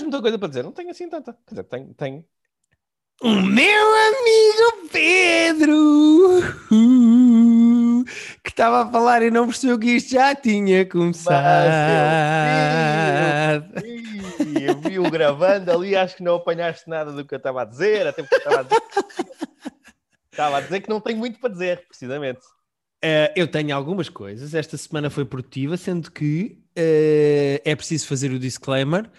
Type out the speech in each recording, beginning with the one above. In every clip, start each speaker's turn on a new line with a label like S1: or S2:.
S1: tens muita coisa para dizer? Não tenho assim tanta. Quer dizer, tenho. tenho...
S2: O meu amigo Pedro que estava a falar e não percebeu que isto já tinha começado.
S1: Mas eu vi, eu vi o gravando ali, acho que não apanhaste nada do que eu estava a dizer, até porque estava a dizer, estava a dizer que não tenho muito para dizer, precisamente.
S2: Uh, eu tenho algumas coisas. Esta semana foi produtiva, sendo que uh, é preciso fazer o disclaimer.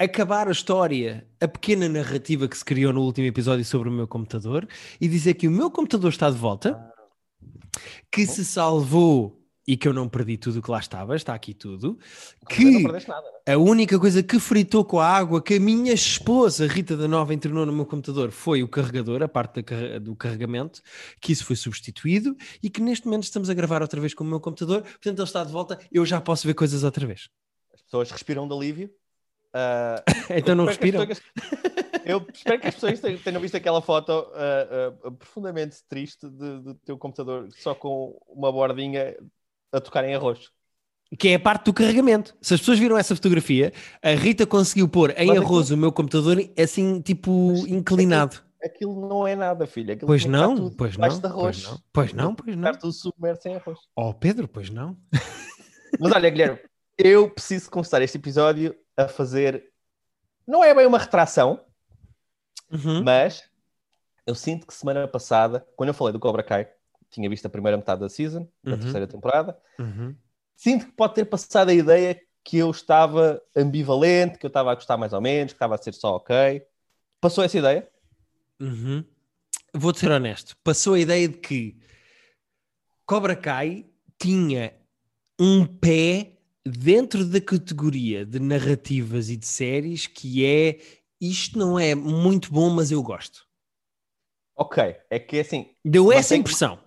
S2: Acabar a história, a pequena narrativa que se criou no último episódio sobre o meu computador e dizer que o meu computador está de volta, que se salvou e que eu não perdi tudo o que lá estava, está aqui tudo. Que
S1: nada, né?
S2: a única coisa que fritou com a água que a minha esposa, Rita da Nova, internou no meu computador foi o carregador, a parte do carregamento, que isso foi substituído e que neste momento estamos a gravar outra vez com o meu computador, portanto ele está de volta, eu já posso ver coisas outra vez.
S1: As pessoas respiram de alívio. Uh,
S2: então não respiram.
S1: Pessoas, eu espero que as pessoas tenham visto aquela foto uh, uh, profundamente triste do teu computador só com uma bordinha a tocar em arroz.
S2: Que é a parte do carregamento. Se as pessoas viram essa fotografia, a Rita conseguiu pôr em Mas arroz aquilo... o meu computador assim, tipo, Mas inclinado.
S1: Aquilo, aquilo, não é nada, filho. Aquilo
S2: pois não, pois não,
S1: pois
S2: não, pois não, pois não.
S1: Está tudo submerso em arroz.
S2: Oh, Pedro, pois não.
S1: Mas olha, Guilherme, eu preciso começar este episódio a fazer. Não é bem uma retração, uhum. mas eu sinto que semana passada, quando eu falei do Cobra Kai, tinha visto a primeira metade da season, da uhum. terceira temporada.
S2: Uhum.
S1: Sinto que pode ter passado a ideia que eu estava ambivalente, que eu estava a gostar mais ou menos, que estava a ser só ok. Passou essa ideia?
S2: Uhum. Vou-te ser honesto. Passou a ideia de que Cobra Kai tinha um pé dentro da categoria de narrativas e de séries que é isto não é muito bom, mas eu gosto.
S1: Ok, é que assim.
S2: Deu essa impressão.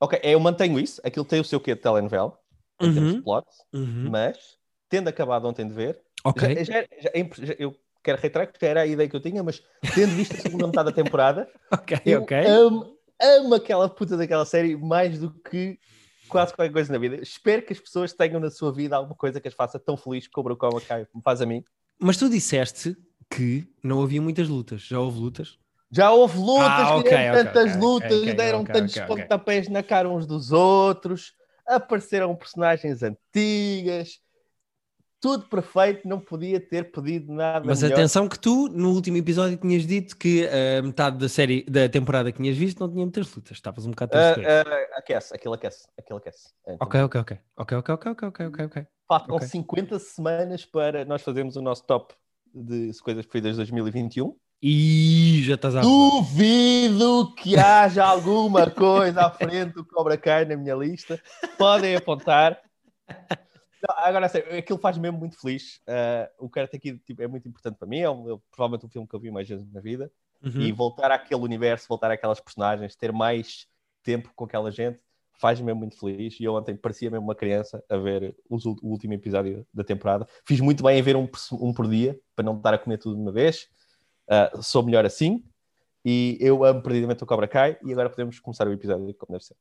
S1: Ok, eu mantenho isso. Aquilo tem o seu quê de telenovela, em uhum. termos de plot, uhum. mas tendo acabado ontem de ver,
S2: okay.
S1: já, já, já, eu quero reiterar que era a ideia que eu tinha, mas tendo visto a segunda metade da temporada,
S2: okay,
S1: eu
S2: okay.
S1: Amo, amo aquela puta daquela série mais do que quase qualquer coisa na vida. Espero que as pessoas tenham na sua vida alguma coisa que as faça tão feliz como o Cobra Kai me faz a mim.
S2: Mas tu disseste que não havia muitas lutas. Já houve lutas?
S1: Já houve lutas, ah, okay, okay, tantas okay, lutas, deram tantos pontapés na cara uns dos outros, apareceram personagens antigas, tudo perfeito, não podia ter pedido nada.
S2: Mas
S1: melhor.
S2: atenção que tu, no último episódio, tinhas dito que a uh, metade da série, da temporada que tinhas visto, não tinha muitas lutas. Estavas um bocado
S1: uh, uh, Aquece, aquilo aquece, aquilo aquece.
S2: É, ok, ok, ok. Ok, ok, ok, ok, ok, ok.
S1: Faltam okay. 50 semanas para nós fazermos o nosso top de coisas feitas de 2021.
S2: E já estás a...
S1: Duvido que haja alguma coisa à frente do Cobra Kai na minha lista. Podem apontar. Agora, sério, aquilo faz-me mesmo muito feliz. Uh, o Karate Kid tipo, é muito importante para mim. É, um, é provavelmente um filme que eu vi mais vezes na vida. Uhum. E voltar àquele universo, voltar àquelas personagens, ter mais tempo com aquela gente, faz-me mesmo muito feliz. E eu ontem parecia mesmo uma criança a ver o, o último episódio da temporada. Fiz muito bem em ver um, um por dia, para não estar a comer tudo de uma vez. Uh, sou melhor assim. E eu amo perdidamente o Cobra Kai. E agora podemos começar o episódio como deve ser.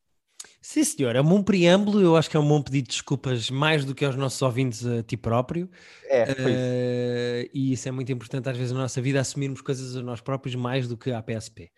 S2: Sim, senhor. É um bom preâmbulo. Eu acho que é um bom pedido de desculpas, mais do que aos nossos ouvintes a ti próprio.
S1: É,
S2: foi uh, E isso é muito importante, às vezes, na nossa vida, assumirmos coisas a nós próprios mais do que à PSP.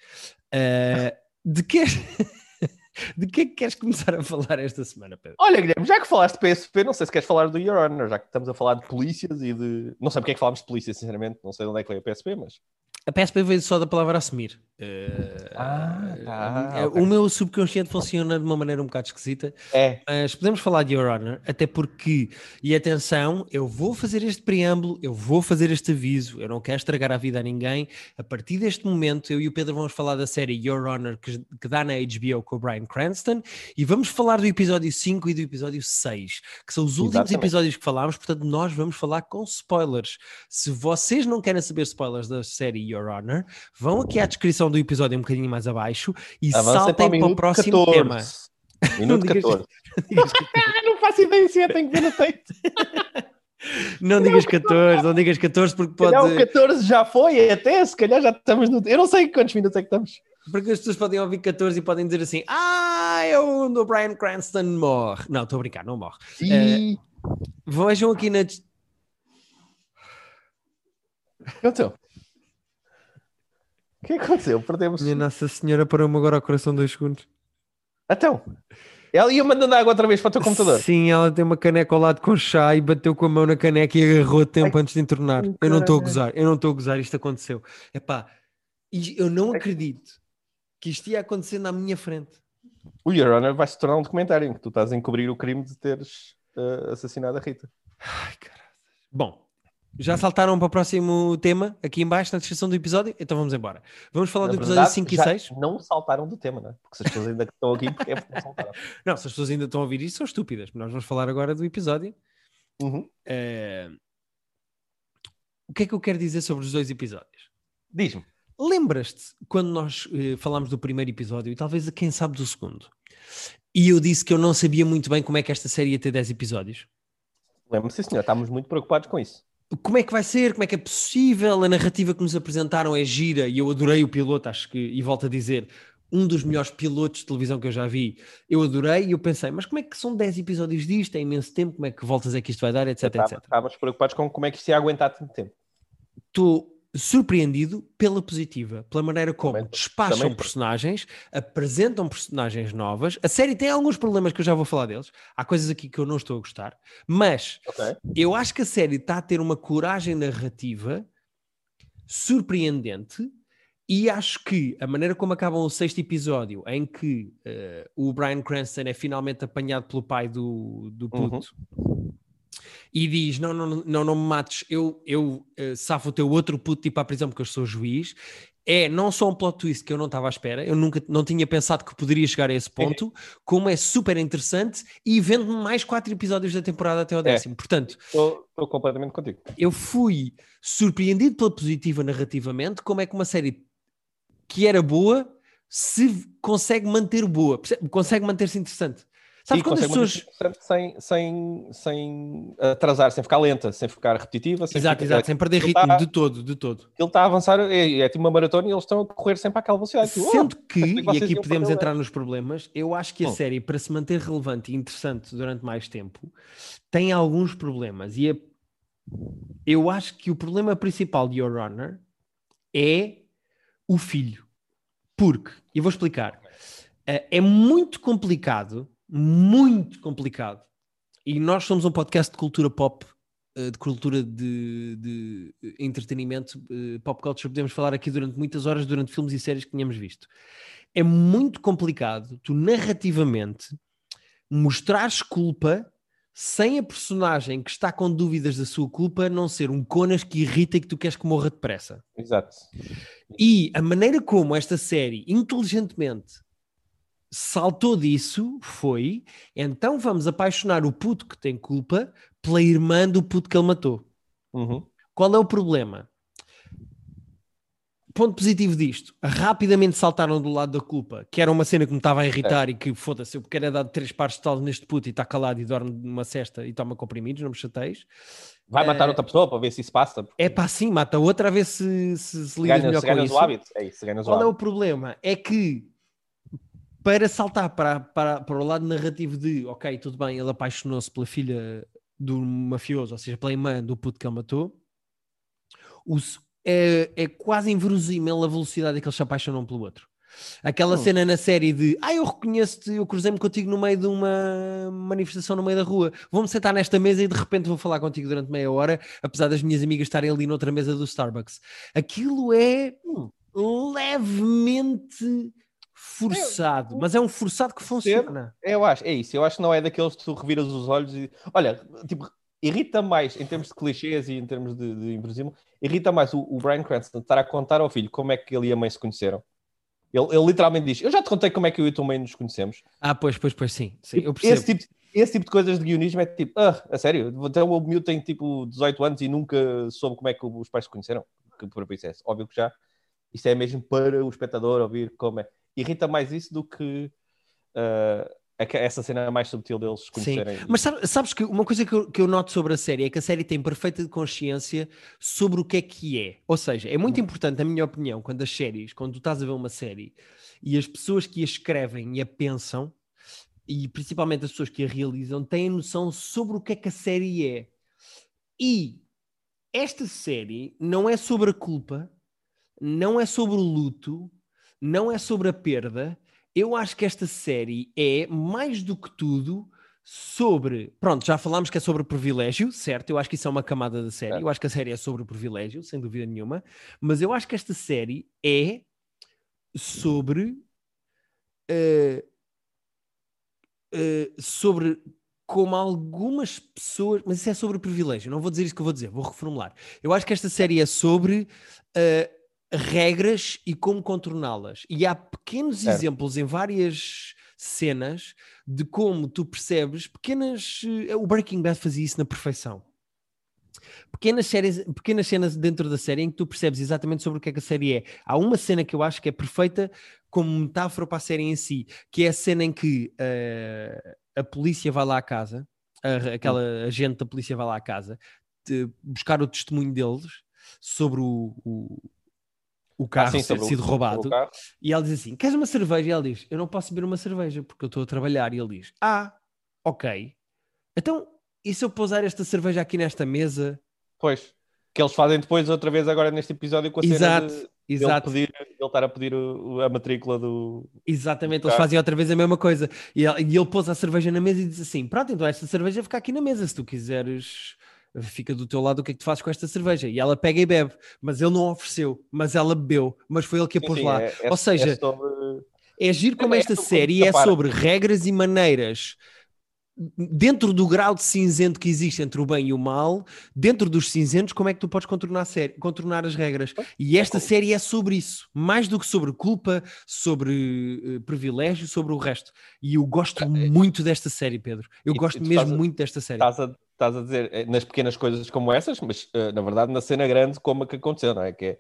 S2: Uh, de que. De que é que queres começar a falar esta semana, Pedro?
S1: Olha, Guilherme, já que falaste de PSP, não sei se queres falar do Your Honor, já que estamos a falar de polícias e de. Não sei porque é que falámos de polícia, sinceramente, não sei de onde é que veio a PSP, mas.
S2: A PSP veio só da palavra assumir. Uh,
S1: ah,
S2: ah, okay. O meu subconsciente funciona de uma maneira um bocado esquisita.
S1: É.
S2: Mas podemos falar de Your Honor, até porque, e atenção, eu vou fazer este preâmbulo, eu vou fazer este aviso, eu não quero estragar a vida a ninguém. A partir deste momento, eu e o Pedro vamos falar da série Your Honor, que, que dá na HBO com o Brian Cranston, e vamos falar do episódio 5 e do episódio 6, que são os últimos Exatamente. episódios que falámos, portanto, nós vamos falar com spoilers. Se vocês não querem saber spoilers da série Your Your Honor, vão aqui à descrição do episódio um bocadinho mais abaixo e Avancem saltem para o, para o próximo 14. tema.
S1: Minuto não 14. Digas, não faço ideia se é, tenho que ver no peito.
S2: Não digas 14, não digas 14 porque pode. Não,
S1: 14 já foi, até se calhar já estamos no. Eu não sei quantos minutos é que estamos.
S2: Porque as pessoas podem ouvir 14 e podem dizer assim: Ah, é onde o Brian Cranston morre. Não, estou a brincar, não morre.
S1: E...
S2: Uh, vejam aqui na,
S1: aconteceu? O que é que aconteceu? Perdemos.
S2: Minha Nossa Senhora parou-me agora ao coração dois segundos.
S1: Então, ela ia mandando água outra vez para o teu computador.
S2: Sim, ela tem uma caneca ao lado com chá e bateu com a mão na caneca e agarrou tempo
S1: Ai,
S2: antes de entornar.
S1: que
S2: Eu não estou a gozar, eu não estou a gozar, isto aconteceu. Epá, e eu não acredito que isto ia acontecer na minha frente.
S1: O Your Honor vai se tornar um documentário em que tu estás a encobrir o crime de teres eh, assassinado a Rita.
S2: Ai, caralho. Bom, já saltaram para o próximo tema aqui em baixo na descrição do episódio? Então vamos embora. Vamos falar
S1: Na
S2: do episódio
S1: verdade,
S2: 5 e
S1: já
S2: 6?
S1: Não saltaram do tema, não é? Porque se as pessoas ainda estão aqui, porque é porque não saltaram.
S2: Não, se as pessoas ainda estão a ouvir isso, são estúpidas. Nós vamos falar agora do episódio.
S1: Uhum.
S2: Eh, O que é que eu quero dizer sobre os dois episódios?
S1: Diz-me.
S2: Lembras-te quando nós eh, falámos do primeiro episódio e talvez a quem sabe do segundo? E eu disse que eu não sabia muito bem como é que esta série ia ter 10 episódios.
S1: Lembro-me, sim, senhor. Estamos muito preocupados com isso.
S2: Como é que vai ser? Como é que é possível? A narrativa que nos apresentaram é gira e eu adorei o piloto, acho que, e volto a dizer, um dos melhores pilotos de televisão que eu já vi. Eu adorei e eu pensei, mas como é que são 10 episódios disto? É imenso tempo, como é que voltas é que isto vai dar, etc, etc.
S1: Estávamos preocupados com como é que isto ia aguentar tanto tempo.
S2: estou surpreendido pela positiva, pela maneira como
S1: Também-
S2: despacham
S1: também-
S2: personagens, apresentam personagens novas. A série tem alguns problemas que eu já vou falar deles. Há coisas aqui que eu não estou a gostar, mas
S1: Ok.
S2: eu acho que a série está a ter uma coragem narrativa surpreendente. E acho que a maneira como acaba o sexto episódio, em que eh, o Brian Cranston é finalmente apanhado pelo pai do, do
S1: Uhum.
S2: E diz: Não, não, não, não me mates, eu, eu eh, safo o teu outro puto tipo à prisão porque eu sou juiz. É não só um plot twist que eu não estava à espera, eu nunca não tinha pensado que poderia chegar a esse ponto, como é super interessante e vende-me mais quatro episódios da temporada até ao décimo. Portanto,
S1: Estou completamente contigo.
S2: eu fui surpreendido pela positiva narrativamente, como é que uma série que era boa se consegue manter boa, consegue manter-se interessante. Sabes
S1: e
S2: quando as pessoas.
S1: sem, sem, sem atrasar, sem ficar lenta, sem ficar repetitiva. Sem
S2: Exato,
S1: ficar-
S2: exato, sem perder
S1: Aquilo
S2: ritmo
S1: tá-
S2: de todo, de todo.
S1: Ele está a avançar, é, é tipo uma maratona e eles estão a correr sempre àquela velocidade. Oh,
S2: Sendo que,
S1: pensei que
S2: e aqui podemos entrar nos problemas, eu acho que a
S1: Hum.
S2: série, para se manter relevante e interessante durante mais tempo, tem alguns problemas. E a- eu acho que o problema principal de Your Honor é o filho. Porque, e vou explicar, eh, é muito complicado, muito complicado, e nós somos um podcast de cultura pop, eh, de cultura de, de entretenimento, eh, pop culture, podemos falar aqui durante muitas horas, durante filmes e séries que tínhamos visto. É muito complicado tu narrativamente mostrares culpa sem a personagem que está com dúvidas da sua culpa não ser um conas que irrita e que tu queres que morra depressa.
S1: Exato.
S2: E a maneira como esta série inteligentemente saltou disso foi então vamos apaixonar o puto que tem culpa pela irmã do puto que ele matou.
S1: Uhum.
S2: Qual é o problema? Ponto positivo disto, rapidamente saltaram do lado da culpa, que era uma cena que me estava a irritar e que foda-se, eu quero é dar três pares de tal neste puto e está calado e dorme numa cesta e toma comprimidos, não me chateis.
S1: Vai matar
S2: Eh,
S1: outra pessoa para ver se isso passa. porque
S2: É pá, sim, mata outra a ver se se, se
S1: se
S2: lida melhor
S1: se
S2: com isso.
S1: o hábito. É isso, ganhas o
S2: Qual é o
S1: hábito.
S2: problema? É que para saltar para, para, para o lado narrativo de ok, tudo bem, ele apaixonou-se pela filha do mafioso, ou seja, pela irmã do puto que ele matou, o s- é, é quase inverosímil a velocidade que eles se apaixonam pelo outro. Aquela
S1: Hum.
S2: cena na série de ah, eu reconheço-te, eu cruzei-me contigo no meio de uma manifestação no meio da rua, vou-me sentar nesta mesa e de repente vou falar contigo durante meia hora, apesar das minhas amigas estarem ali noutra mesa do Starbucks. Aquilo é
S1: Hum.
S2: levemente forçado, mas é um forçado que funciona.
S1: Eu acho, é isso. Eu acho que não é daqueles que tu reviras os olhos e. Olha, tipo, irrita mais em termos de clichês e em termos de, de irrita mais o, o Brian Cranston estar a contar ao filho como é que ele e a mãe se conheceram. Ele, ele literalmente diz: Eu já te contei como é que eu e a tua mãe nos conhecemos.
S2: Ah, pois, pois, pois, sim. sim eu percebo.
S1: Esse tipo, esse tipo de coisas de guionismo é tipo, ah, a sério, até o miúdo tem tipo 18 anos e nunca soube como é que os pais se conheceram. Que por isso é óbvio que já. Isto é mesmo para o espectador ouvir como é. Irrita mais isso do que aque- essa cena mais subtil deles se
S2: Sim,
S1: conhecerem.
S2: mas sabe- sabes que uma coisa que eu, que eu noto sobre a série é que a série tem perfeita consciência sobre o que é que é. Ou seja, é muito importante, na minha opinião, quando as séries, quando tu estás a ver uma série e as pessoas que a escrevem e a pensam, e principalmente as pessoas que a realizam, têm noção sobre o que é que a série é. E esta série não é sobre a culpa, não é sobre o luto, não é sobre a perda. Eu acho que esta série é, mais do que tudo, sobre. Pronto, já falámos que é sobre o privilégio, certo? Eu acho que isso é uma camada da série. Eu acho que a série é sobre o privilégio, sem dúvida nenhuma. Mas eu acho que esta série é sobre. Uh, uh, sobre como algumas pessoas. Mas isso é sobre o privilégio, não vou dizer isso que eu vou dizer, vou reformular. Eu acho que esta série é sobre. Uh, regras e como contorná-las. E há pequenos exemplos em várias cenas de como tu percebes pequenas. O Breaking Bad fazia isso na perfeição pequenas, séries, pequenas cenas dentro da série em que tu percebes exatamente sobre o que é que a série é. Há uma cena que eu acho que é perfeita como metáfora para a série em si, que é a cena em que uh, a polícia vai lá à casa, a, aquela agente da polícia vai lá à casa, buscar o testemunho deles sobre o, o, o ah, carro ter sido roubado. E ela diz assim: Queres uma cerveja? E ela diz: Eu não posso beber uma cerveja porque eu estou a trabalhar. E ele diz: Ah, ok. Então, e se eu pousar esta cerveja aqui nesta mesa
S1: Pois. Que eles fazem depois outra vez agora neste episódio com a
S2: exato,
S1: cena de
S2: exato.
S1: Ele, pedir, ele estar a pedir o, a matrícula do.
S2: Exatamente, do eles fazem outra vez a mesma coisa. E ele, e ele pôs a cerveja na mesa e diz assim: Pronto, então esta cerveja fica aqui na mesa. Se tu quiseres, fica do teu lado o que é que tu fazes com esta cerveja. E ela pega e bebe, mas ele não ofereceu, mas ela bebeu, mas foi ele que a pôs sim, lá. É, é, Ou seja, é, sobre... é giro como é esta série é sobre regras e maneiras dentro do grau de cinzento que existe entre o bem e o mal, dentro dos cinzentos, como é que tu podes contornar, série, contornar as regras? E esta série é sobre isso, mais do que sobre culpa, sobre uh, privilégio, sobre o resto. E eu gosto é, muito desta série, Pedro. Eu e, gosto mesmo a, muito desta série.
S1: Estás a, estás a dizer eh, nas pequenas coisas como essas, mas uh, na verdade na cena grande, como é que aconteceu, não é? Que é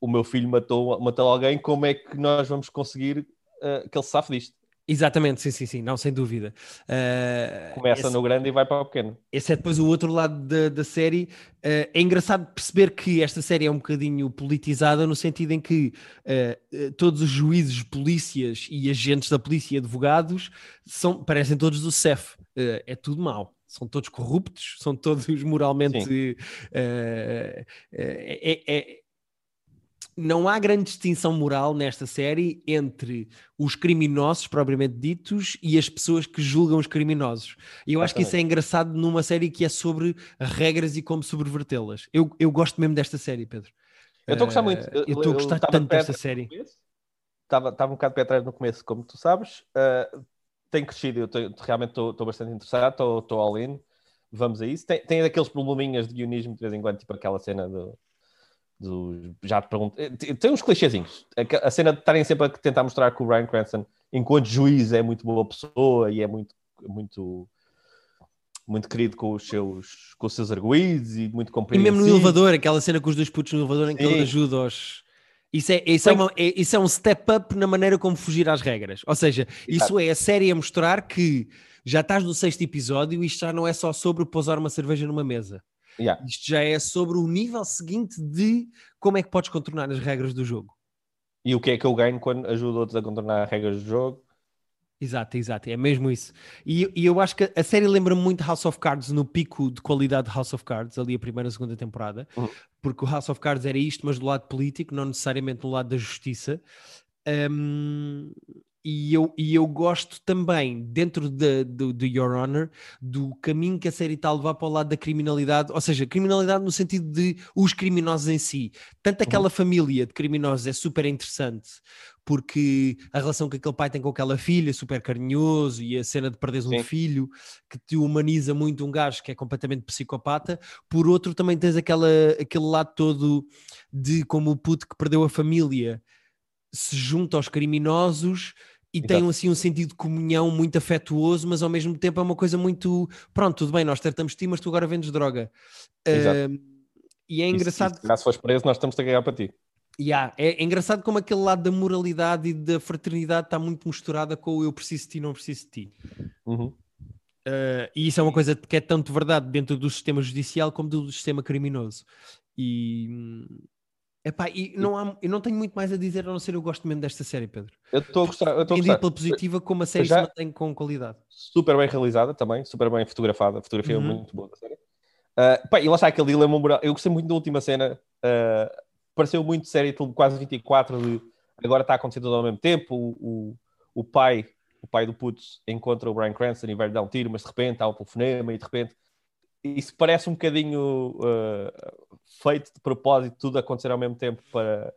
S1: o meu filho matou, matou alguém, como é que nós vamos conseguir uh, que ele safe disto?
S2: Exatamente, sim, sim, sim, não, sem dúvida. Uh,
S1: Começa esse, no grande e vai para o pequeno.
S2: Esse é depois o outro lado da, da série. Uh, é engraçado perceber que esta série é um bocadinho politizada no sentido em que uh, todos os juízes, polícias e agentes da polícia e advogados são, parecem todos do CEF. é tudo mau são todos corruptos, são todos moralmente. Uh, é, é, não há grande distinção moral nesta série entre os criminosos propriamente ditos e as pessoas que julgam os criminosos. E eu acho que isso é engraçado numa série que é sobre regras e como subvertê-las. Eu, eu gosto mesmo desta série, Pedro.
S1: Eu estou a gostar muito.
S2: Eu estou a gostar tanto desta série.
S1: Estava, estava um bocado pé atrás no começo, como tu sabes. Uh, tem crescido, eu realmente estou bastante interessado, estou all in. Vamos a isso. Tem, tem aqueles probleminhas de guionismo de vez em quando, tipo aquela cena do do, já te pergunto. Eh, tem uns clichêzinhos. A, cena de estarem sempre a tentar mostrar que o Ryan Cranston, enquanto juiz, é muito boa pessoa e é muito, muito, muito querido com os seus, com os seus arguídos e muito compreensivo.
S2: E mesmo no elevador, aquela cena com os dois putos no elevador em que Sim. ele ajuda aos. Isso é, isso, é uma, é, isso é um step up na maneira como fugir às regras. Ou seja, isso é a série a mostrar que já estás no sexto episódio e isto já não é só sobre pousar uma cerveja numa mesa.
S1: Yeah.
S2: Isto já é sobre o nível seguinte de como é que podes contornar as regras do jogo.
S1: E o que é que eu ganho quando ajudo outros a contornar as regras do jogo?
S2: Exato, exato, é mesmo isso. E, e eu acho que a série lembra-me muito House of Cards no pico de qualidade de House of Cards, ali a primeira e a segunda temporada, uhum. porque o House of Cards era isto, mas do lado político, não necessariamente do lado da justiça. Um, e eu, e eu gosto também, dentro de, do, do Your Honor, do caminho que a série está a levar para o lado da criminalidade, ou seja, criminalidade no sentido de os criminosos em si. Tanto aquela uhum. família de criminosos é super interessante, porque a relação que aquele pai tem com aquela filha, super carinhoso, e a cena de perderes um filho, que te humaniza muito um gajo que é completamente psicopata. Por outro, também tens aquela, aquele lado todo de como o puto que perdeu a família se junta aos criminosos e Exato. tem assim um sentido de comunhão muito afetuoso, mas ao mesmo tempo é uma coisa muito pronto, tudo bem, nós tratamos de ti, mas tu agora vendes droga. Uh, e é engraçado.
S1: E se, se fores preso, nós estamos a ganhar para ti.
S2: Yeah, é, é, engraçado como aquele lado da moralidade e da fraternidade está muito misturada com o eu preciso de ti, não preciso de ti.
S1: Uhum.
S2: Uh, e isso é uma coisa que é tanto verdade dentro do sistema judicial como do sistema criminoso. E, hum, Epá, e não há, eu não tenho muito mais a dizer a não ser eu gosto mesmo desta série, Pedro.
S1: Eu estou a gostar. Estou a gostar.
S2: pela positiva como a série Já, se mantém com qualidade.
S1: Super bem realizada também, super bem fotografada. A fotografia é uhum. é muito boa da série. Uh, pá, e lá está aquele dilema moral. Eu gostei muito da última cena. Uh, pareceu muito série, quase 24, de agora está acontecendo tudo ao mesmo tempo. O, o, o pai, o pai do Putz, encontra o Brian Cranston e vai dar um tiro, mas de repente há um telefonema e de repente isso parece um bocadinho uh, feito de propósito, tudo acontecer ao mesmo tempo para,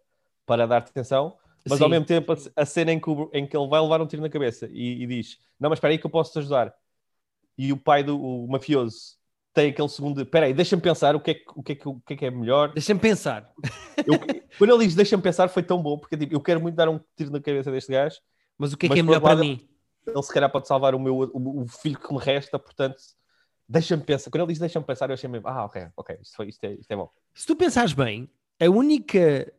S1: para dar atenção, mas Sim. ao mesmo tempo a, cena em que, em que, ele vai levar um tiro na cabeça e, e, diz: Não, mas espera aí que eu posso te ajudar. E o pai do o mafioso tem aquele segundo. Espera aí, deixa-me pensar o que, é, o, que é, o que é que é melhor.
S2: Deixa-me pensar.
S1: Eu, quando ele diz deixa-me pensar, foi tão bom, porque tipo, eu quero muito dar um tiro na cabeça deste gajo.
S2: Mas o que é que é melhor para mim?
S1: Ele se calhar pode salvar o meu o, o filho que me resta, portanto deixa-me pensar. Quando ele diz deixa-me pensar, eu achei mesmo, ah, ok, ok, isto, foi, isto, é, isto é bom.
S2: Se tu pensares bem, a única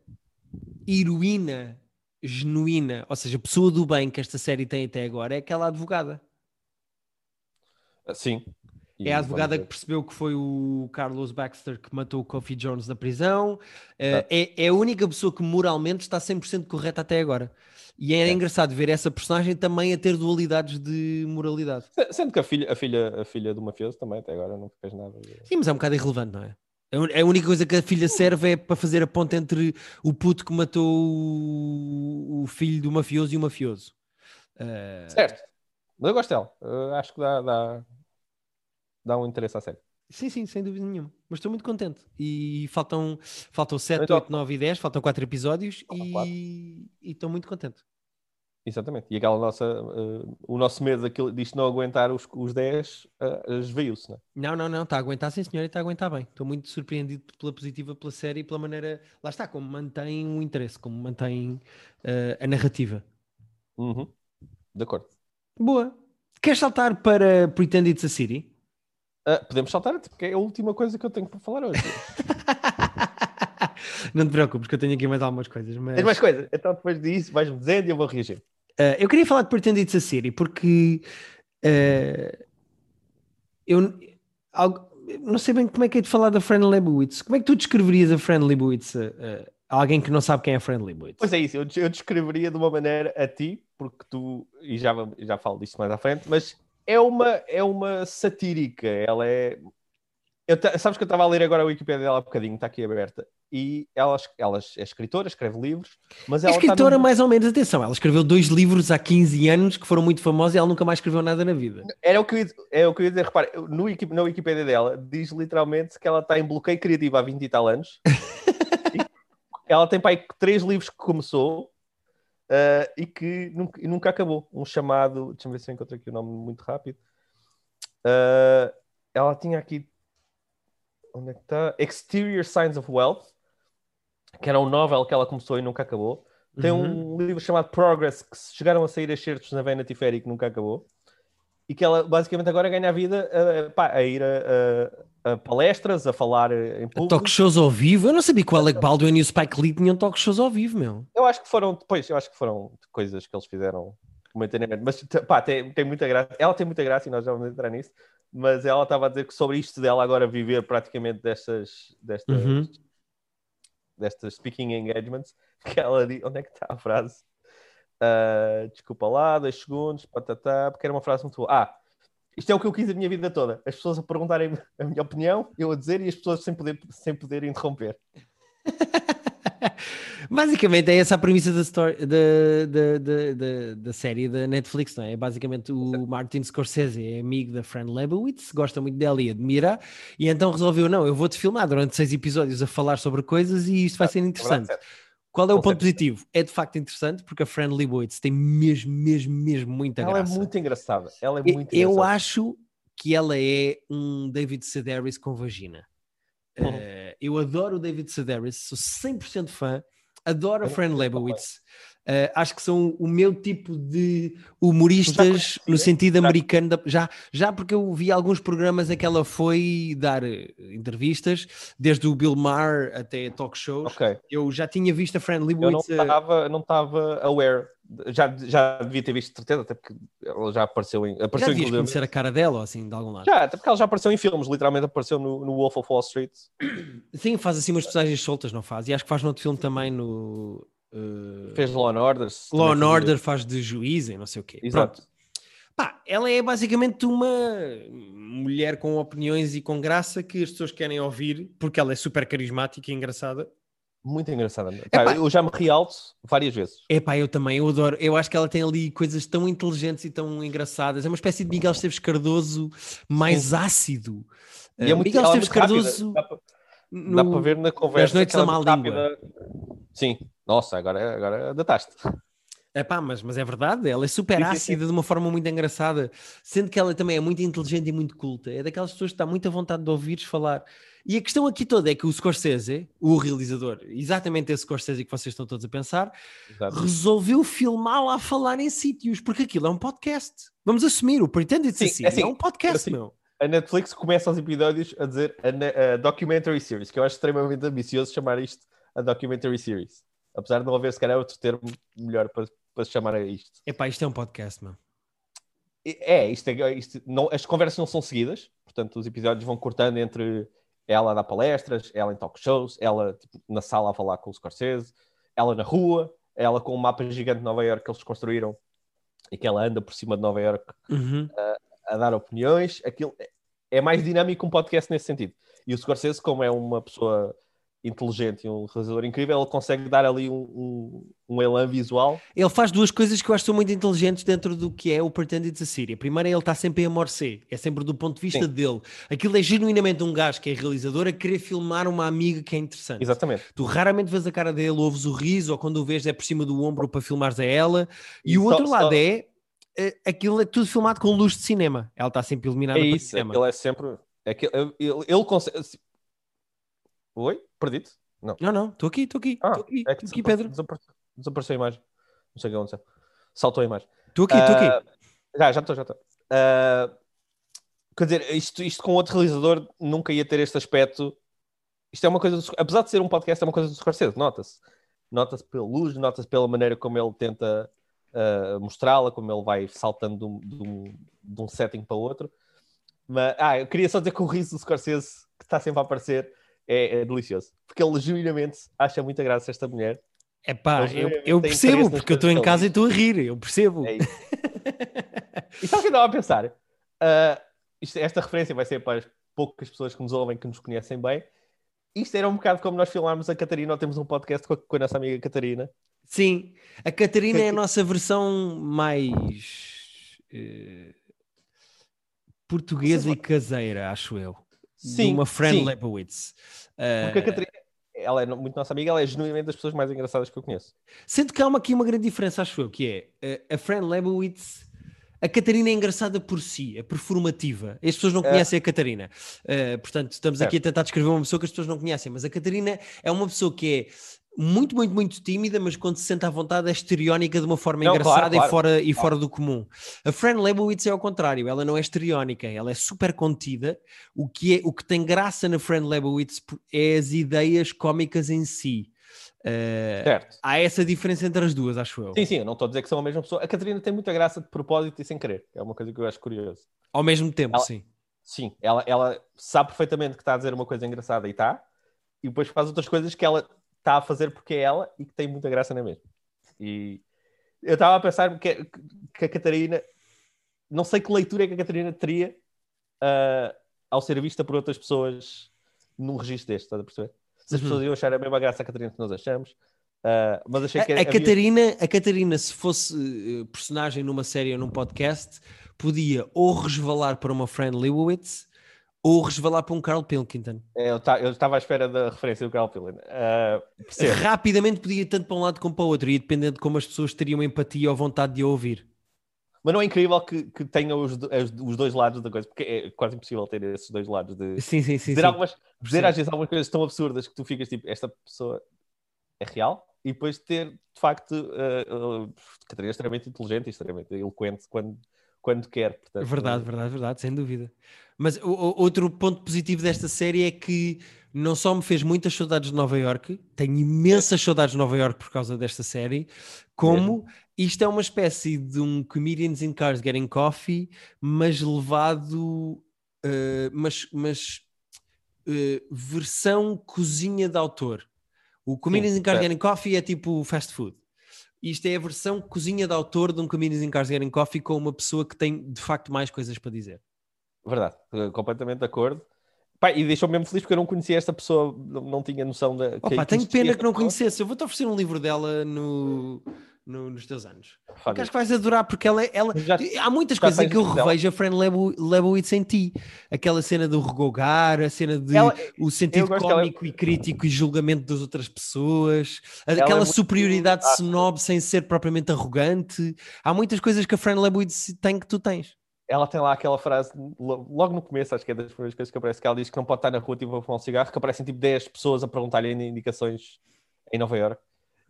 S2: heroína genuína, ou seja, pessoa do bem que esta série tem até agora é aquela advogada.
S1: Ah, sim.
S2: E é a advogada que percebeu que foi o Carlos Baxter que matou o Coffee Jones na prisão. Uh, é, é a única pessoa que moralmente está 100% correta até agora. E é, é, engraçado ver essa personagem também a ter dualidades de moralidade.
S1: Sendo que a filha, a filha, a filha do mafioso também até agora não fez nada.
S2: Sim, mas é um bocado irrelevante, não é? A única coisa que a filha serve é para fazer a ponte entre o puto que matou o filho do mafioso e o mafioso.
S1: Uh... Certo. Mas eu gosto dela. Uh, acho que dá, dá, dá um interesse à série.
S2: Sim, sim, sem dúvida nenhuma. Mas estou muito contente. E faltam, faltam 7, então, 8, 9 e 10, faltam 4 episódios e, e estou muito contente.
S1: Exatamente. E aquela nossa, uh, o nosso medo daquilo, disto não aguentar os, os 10 uh, esveiu-se, não é?
S2: Não, não, não. Está a aguentar, sim, senhor, e está a aguentar bem. Estou muito surpreendido pela positiva, pela série e pela maneira. Lá está, como mantém o interesse, como mantém uh, a narrativa.
S1: Uhum. De acordo.
S2: Boa. Queres saltar para Pretend It's a City?
S1: Uh, podemos saltar, porque é a última coisa que eu tenho para falar hoje.
S2: não te preocupes, que eu tenho aqui mais algumas coisas. Mas...
S1: Tens mais coisas? Então depois disso vais-me dizendo e eu vou reagir.
S2: Uh, eu queria falar de Pretend It's a City, porque uh, eu algo, não sei bem como é que é de falar da Fran Lebowitz. Como é que tu descreverias a Fran Lebowitz a, alguém que não sabe quem é a Fran Lebowitz?
S1: Pois é isso, eu, eu descreveria de uma maneira a ti, porque tu, e já, já falo disso mais à frente, mas é uma, é uma satírica, ela é. Eu, sabes que eu estava a ler agora a Wikipedia dela há bocadinho, está aqui aberta, e ela, ela é escritora, escreve livros, mas ela.
S2: É escritora, no... mais ou menos, atenção, ela escreveu dois livros há 15 anos que foram muito famosos e ela nunca mais escreveu nada na vida.
S1: Era o que eu é o que eu ia dizer, repare, no, na Wikipedia dela diz literalmente que ela está em bloqueio criativo há 20 e tal anos. ela tem pai três livros que começou uh, e que nunca, nunca, acabou. Um chamado, deixa-me ver se eu encontro aqui o nome muito rápido. Uh, ela tinha aqui, onde é que está? Exterior Signs of Wealth, que era um novel que ela começou e nunca acabou. Tem uhum. um livro chamado Progress, que chegaram a sair excertos na Vanity Fair e que nunca acabou. E que ela basicamente agora ganha a vida pá, a ir a, a palestras, a falar em público.
S2: Talk shows ao vivo? Eu não sabia que o Alec Baldwin e o Spike Lee tinham talk shows ao vivo, meu.
S1: Eu acho que foram, depois, eu acho que foram coisas que eles fizeram momentaneamente. Mas pá, tem, tem muita graça. Ela tem muita graça e nós já vamos entrar nisso. Mas ela estava a dizer que sobre isto dela agora viver praticamente destas, destas, uhum. destas speaking engagements, que ela diz, onde é que está a frase? Uh, desculpa lá, dois segundos, patatá, porque era uma frase muito boa. Ah, isto é o que eu quis a minha vida toda. As pessoas a perguntarem a minha opinião, eu a dizer e as pessoas sem poder, sem poder interromper.
S2: basicamente é essa a premissa da, story, da, da, da, da, série da Netflix, não é? é basicamente o Martin Scorsese é amigo da Fran Lebowitz, gosta muito dela e admira, e então resolveu: não, eu vou-te filmar durante seis episódios a falar sobre coisas e isto vai ser interessante. Qual é o ponto positivo? É de facto interessante porque a Fran Lebowitz tem mesmo, mesmo, mesmo muita
S1: ela
S2: graça.
S1: Ela é muito engraçada. Ela é muito
S2: eu, eu acho que ela é um David Sedaris com vagina. Uhum. Uh, eu adoro o David Sedaris, sou 100% fã, adoro a Fran Lebowitz. Uh, acho que são o meu tipo de humoristas no sentido americano. Da, já, já porque eu vi alguns programas em que ela foi dar eh, entrevistas, desde o Bill Maher até talk shows.
S1: Okay.
S2: Eu já tinha visto a Fran Lebowitz.
S1: Eu não estava aware. Já, já devia ter visto, certeza, até porque ela já apareceu em. Apareceu
S2: já conhecer a cara dela, assim, de algum lado?
S1: Já, até porque ela já apareceu em filmes, literalmente apareceu no, no Wolf of Wall Street.
S2: Sim, faz assim umas personagens soltas, não faz? E acho que faz no outro filme também no
S1: Uh, Fez Law and Order.
S2: Law and Order faz de juiz e não sei o quê.
S1: Exato. Pronto.
S2: Pá, ela é basicamente uma mulher com opiniões e com graça que as pessoas querem ouvir porque ela é super carismática e engraçada.
S1: Muito engraçada. Pá, eu já me ri alto várias vezes.
S2: É pá, eu também, eu adoro. Eu acho que ela tem ali coisas tão inteligentes e tão engraçadas. É uma espécie de Miguel Esteves Cardoso mais Sim. ácido.
S1: E é muito, Miguel Esteves é Cardoso. Dá para, no, ver na conversa.
S2: As noites da má língua.
S1: Sim, nossa, agora, agora dataste.
S2: É pá, mas, mas é verdade, ela é super ácida de uma forma muito engraçada, sendo que ela também é muito inteligente e muito culta. É daquelas pessoas que dá muita vontade de ouvires falar. E a questão aqui toda é que o Scorsese, o realizador, exatamente esse Scorsese que vocês estão todos a pensar, Exato. resolveu filmá-la a falar em sítios, porque aquilo é um podcast. Vamos assumir, o Pretended Sim, assim, é, assim, é um podcast, assim, meu.
S1: A Netflix começa os episódios a dizer a, a documentary series, que eu acho extremamente ambicioso chamar isto a documentary series. Apesar de não haver, se calhar, outro termo melhor para, para se chamar a isto.
S2: Epá, isto é um podcast, mano.
S1: É, isto é isto, não, as conversas não são seguidas, portanto, os episódios vão cortando entre ela a dar palestras, ela em talk shows, ela tipo, na sala a falar com o Scorsese, ela na rua, ela com um mapa gigante de Nova York que eles construíram e que ela anda por cima de Nova York
S2: uhum.
S1: a, a, dar opiniões. Aquilo é mais dinâmico um podcast nesse sentido. E o Scorsese, como é uma pessoa inteligente e um realizador incrível, ele consegue dar ali um, um, um elan visual.
S2: Ele faz duas coisas que eu acho que são muito inteligentes dentro do que é o Pretended Síria. Primeiro é ele está sempre a amorcer, é sempre do ponto de vista Sim. dele. Aquilo é genuinamente um gajo que é realizador a querer filmar uma amiga que é interessante.
S1: Exatamente.
S2: Tu raramente vês a cara dele, ouves o riso, ou quando o vês é por cima do ombro para filmares a ela. E, e o só, outro lado só... é, é aquilo é tudo filmado com luz de cinema. Ela está sempre iluminada
S1: é isso, cinema. Ele é sempre... É que ele, ele, ele consegue Oi? Perdi-te?
S2: Não. Não, não, estou aqui, estou aqui.
S1: Ah,
S2: estou aqui,
S1: é que
S2: aqui Pedro.
S1: Desapareceu, desapareceu a imagem. Não sei o que aconteceu. Saltou a imagem.
S2: Estou aqui, estou uh, aqui.
S1: Já, já estou, já estou. Uh, quer dizer, isto, isto com outro realizador nunca ia ter este aspecto. Isto é uma coisa, do, apesar de ser um podcast, é uma coisa do Scorsese, nota-se. Nota-se pela luz, nota-se pela maneira como ele tenta uh, mostrá-la, como ele vai saltando de um, de, um, de um, setting para outro. Mas, ah, eu queria só dizer que o riso do Scorsese, que está sempre a aparecer, é, é delicioso. Porque ele genuinamente acha muita graça esta mulher.
S2: É pá, eu, eu percebo, porque eu estou em casa e estou a rir, eu percebo. É
S1: e sabe o que eu estava a pensar? Uh, isto, esta referência vai ser para as poucas pessoas que nos ouvem, que nos conhecem bem. Isto era um bocado como nós filmarmos a Catarina, ou temos um podcast com a, com a nossa amiga Catarina.
S2: Sim, a Catarina que... é a nossa versão mais uh, portuguesa e caseira, acho eu. Sim, de uma Fran sim. Lebowitz.
S1: Porque a Catarina, ela é muito nossa amiga, ela é genuinamente das pessoas mais engraçadas que eu conheço.
S2: Sendo que há uma, aqui uma grande diferença, acho eu, que é a Fran Lebowitz. A Catarina é engraçada por si, é performativa. As pessoas não é. conhecem a Catarina. Uh, portanto, estamos aqui a tentar descrever uma pessoa que as pessoas não conhecem, mas a Catarina é uma pessoa que é muito, muito, muito tímida, mas quando se sente à vontade é estereónica de uma forma não, engraçada claro, claro, e, fora, claro. e fora do comum. A Fran Lebowitz é ao contrário, ela não é estereónica, ela é super contida. O que, é, o que tem graça na Fran Lebowitz é as ideias cómicas em si. Uh, certo. Há essa diferença entre as duas, acho eu.
S1: Sim, sim, eu não estou a dizer que são a mesma pessoa. A Catarina tem muita graça de propósito e sem querer. É uma coisa que eu acho curioso.
S2: Ao mesmo tempo,
S1: ela,
S2: sim.
S1: Sim, ela, ela sabe perfeitamente que está a dizer uma coisa engraçada e está, e depois faz outras coisas que ela está a fazer porque é ela e que tem muita graça na mesma. E eu estava a pensar que, que, a Catarina, não sei que leitura é que a Catarina teria uh, ao ser vista por outras pessoas num registro deste, estás a perceber? Se as uhum. pessoas iam achar a mesma graça a Catarina que nós achamos. Uh, mas achei que
S2: a, a havia... Catarina, a Catarina, se fosse uh, personagem numa série ou num podcast, podia ou resvalar para uma Fran Lewowitz ou resvalar para um Carl Pilkington.
S1: É, eu estava à espera da referência do Carl Pilkington. Uh,
S2: Rapidamente podia ir tanto para um lado como para o outro, e dependendo de como as pessoas teriam empatia ou vontade de ouvir.
S1: Mas não é incrível que, que tenha os, os, dois lados da coisa, porque é quase impossível ter esses dois lados. De,
S2: sim, sim, sim.
S1: Dizer,
S2: sim.
S1: Algumas, dizer às vezes algumas coisas tão absurdas que tu ficas tipo, esta pessoa é real, e depois ter, de facto, uh, uh, Catarina é extremamente inteligente e extremamente eloquente quando, quando quer.
S2: Portanto, verdade, verdade, verdade, sem dúvida. Mas o, o, outro ponto positivo desta série é que não só me fez muitas saudades de Nova York, tenho imensas saudades de Nova York por causa desta série, como isto é uma espécie de um Comedians in Cars Getting Coffee, mas levado, uh, mas, mas uh, versão cozinha de autor. O Comedians Sim, in Cars é. Getting Coffee é tipo fast food. Isto é a versão cozinha de autor de um Comedians in Cars Getting Coffee com uma pessoa que tem de facto mais coisas para dizer.
S1: Verdade, eh, completamente de acordo. Pá, e deixou-me mesmo feliz porque eu não conhecia esta pessoa, não, não tinha noção da.
S2: Opa,
S1: que
S2: tenho pena que não conhecesse. Eu vou-te oferecer um livro dela no, no- nos teus anos.
S1: Olha,
S2: acho que vais adorar, porque ela, ela
S1: Já-
S2: há muitas coisas em que eu revejo a Fran Lebo- Lebowitz em ti. Aquela cena do regogar, a cena de
S1: Ela-
S2: o sentido
S1: ela-
S2: cómico e crítico e julgamento das outras pessoas,
S1: é
S2: aquela
S1: muito
S2: superioridade
S1: ácida.
S2: snob sem ser propriamente arrogante. Há muitas coisas que a Fran Lebowitz tem que tu tens.
S1: ela tem lá aquela frase, lo- logo no começo, acho que é das primeiras coisas que aparece, que ela diz que não pode estar na rua tipo, a fumar um cigarro, que aparecem tipo 10 pessoas a perguntar-lhe indicações em Nova York.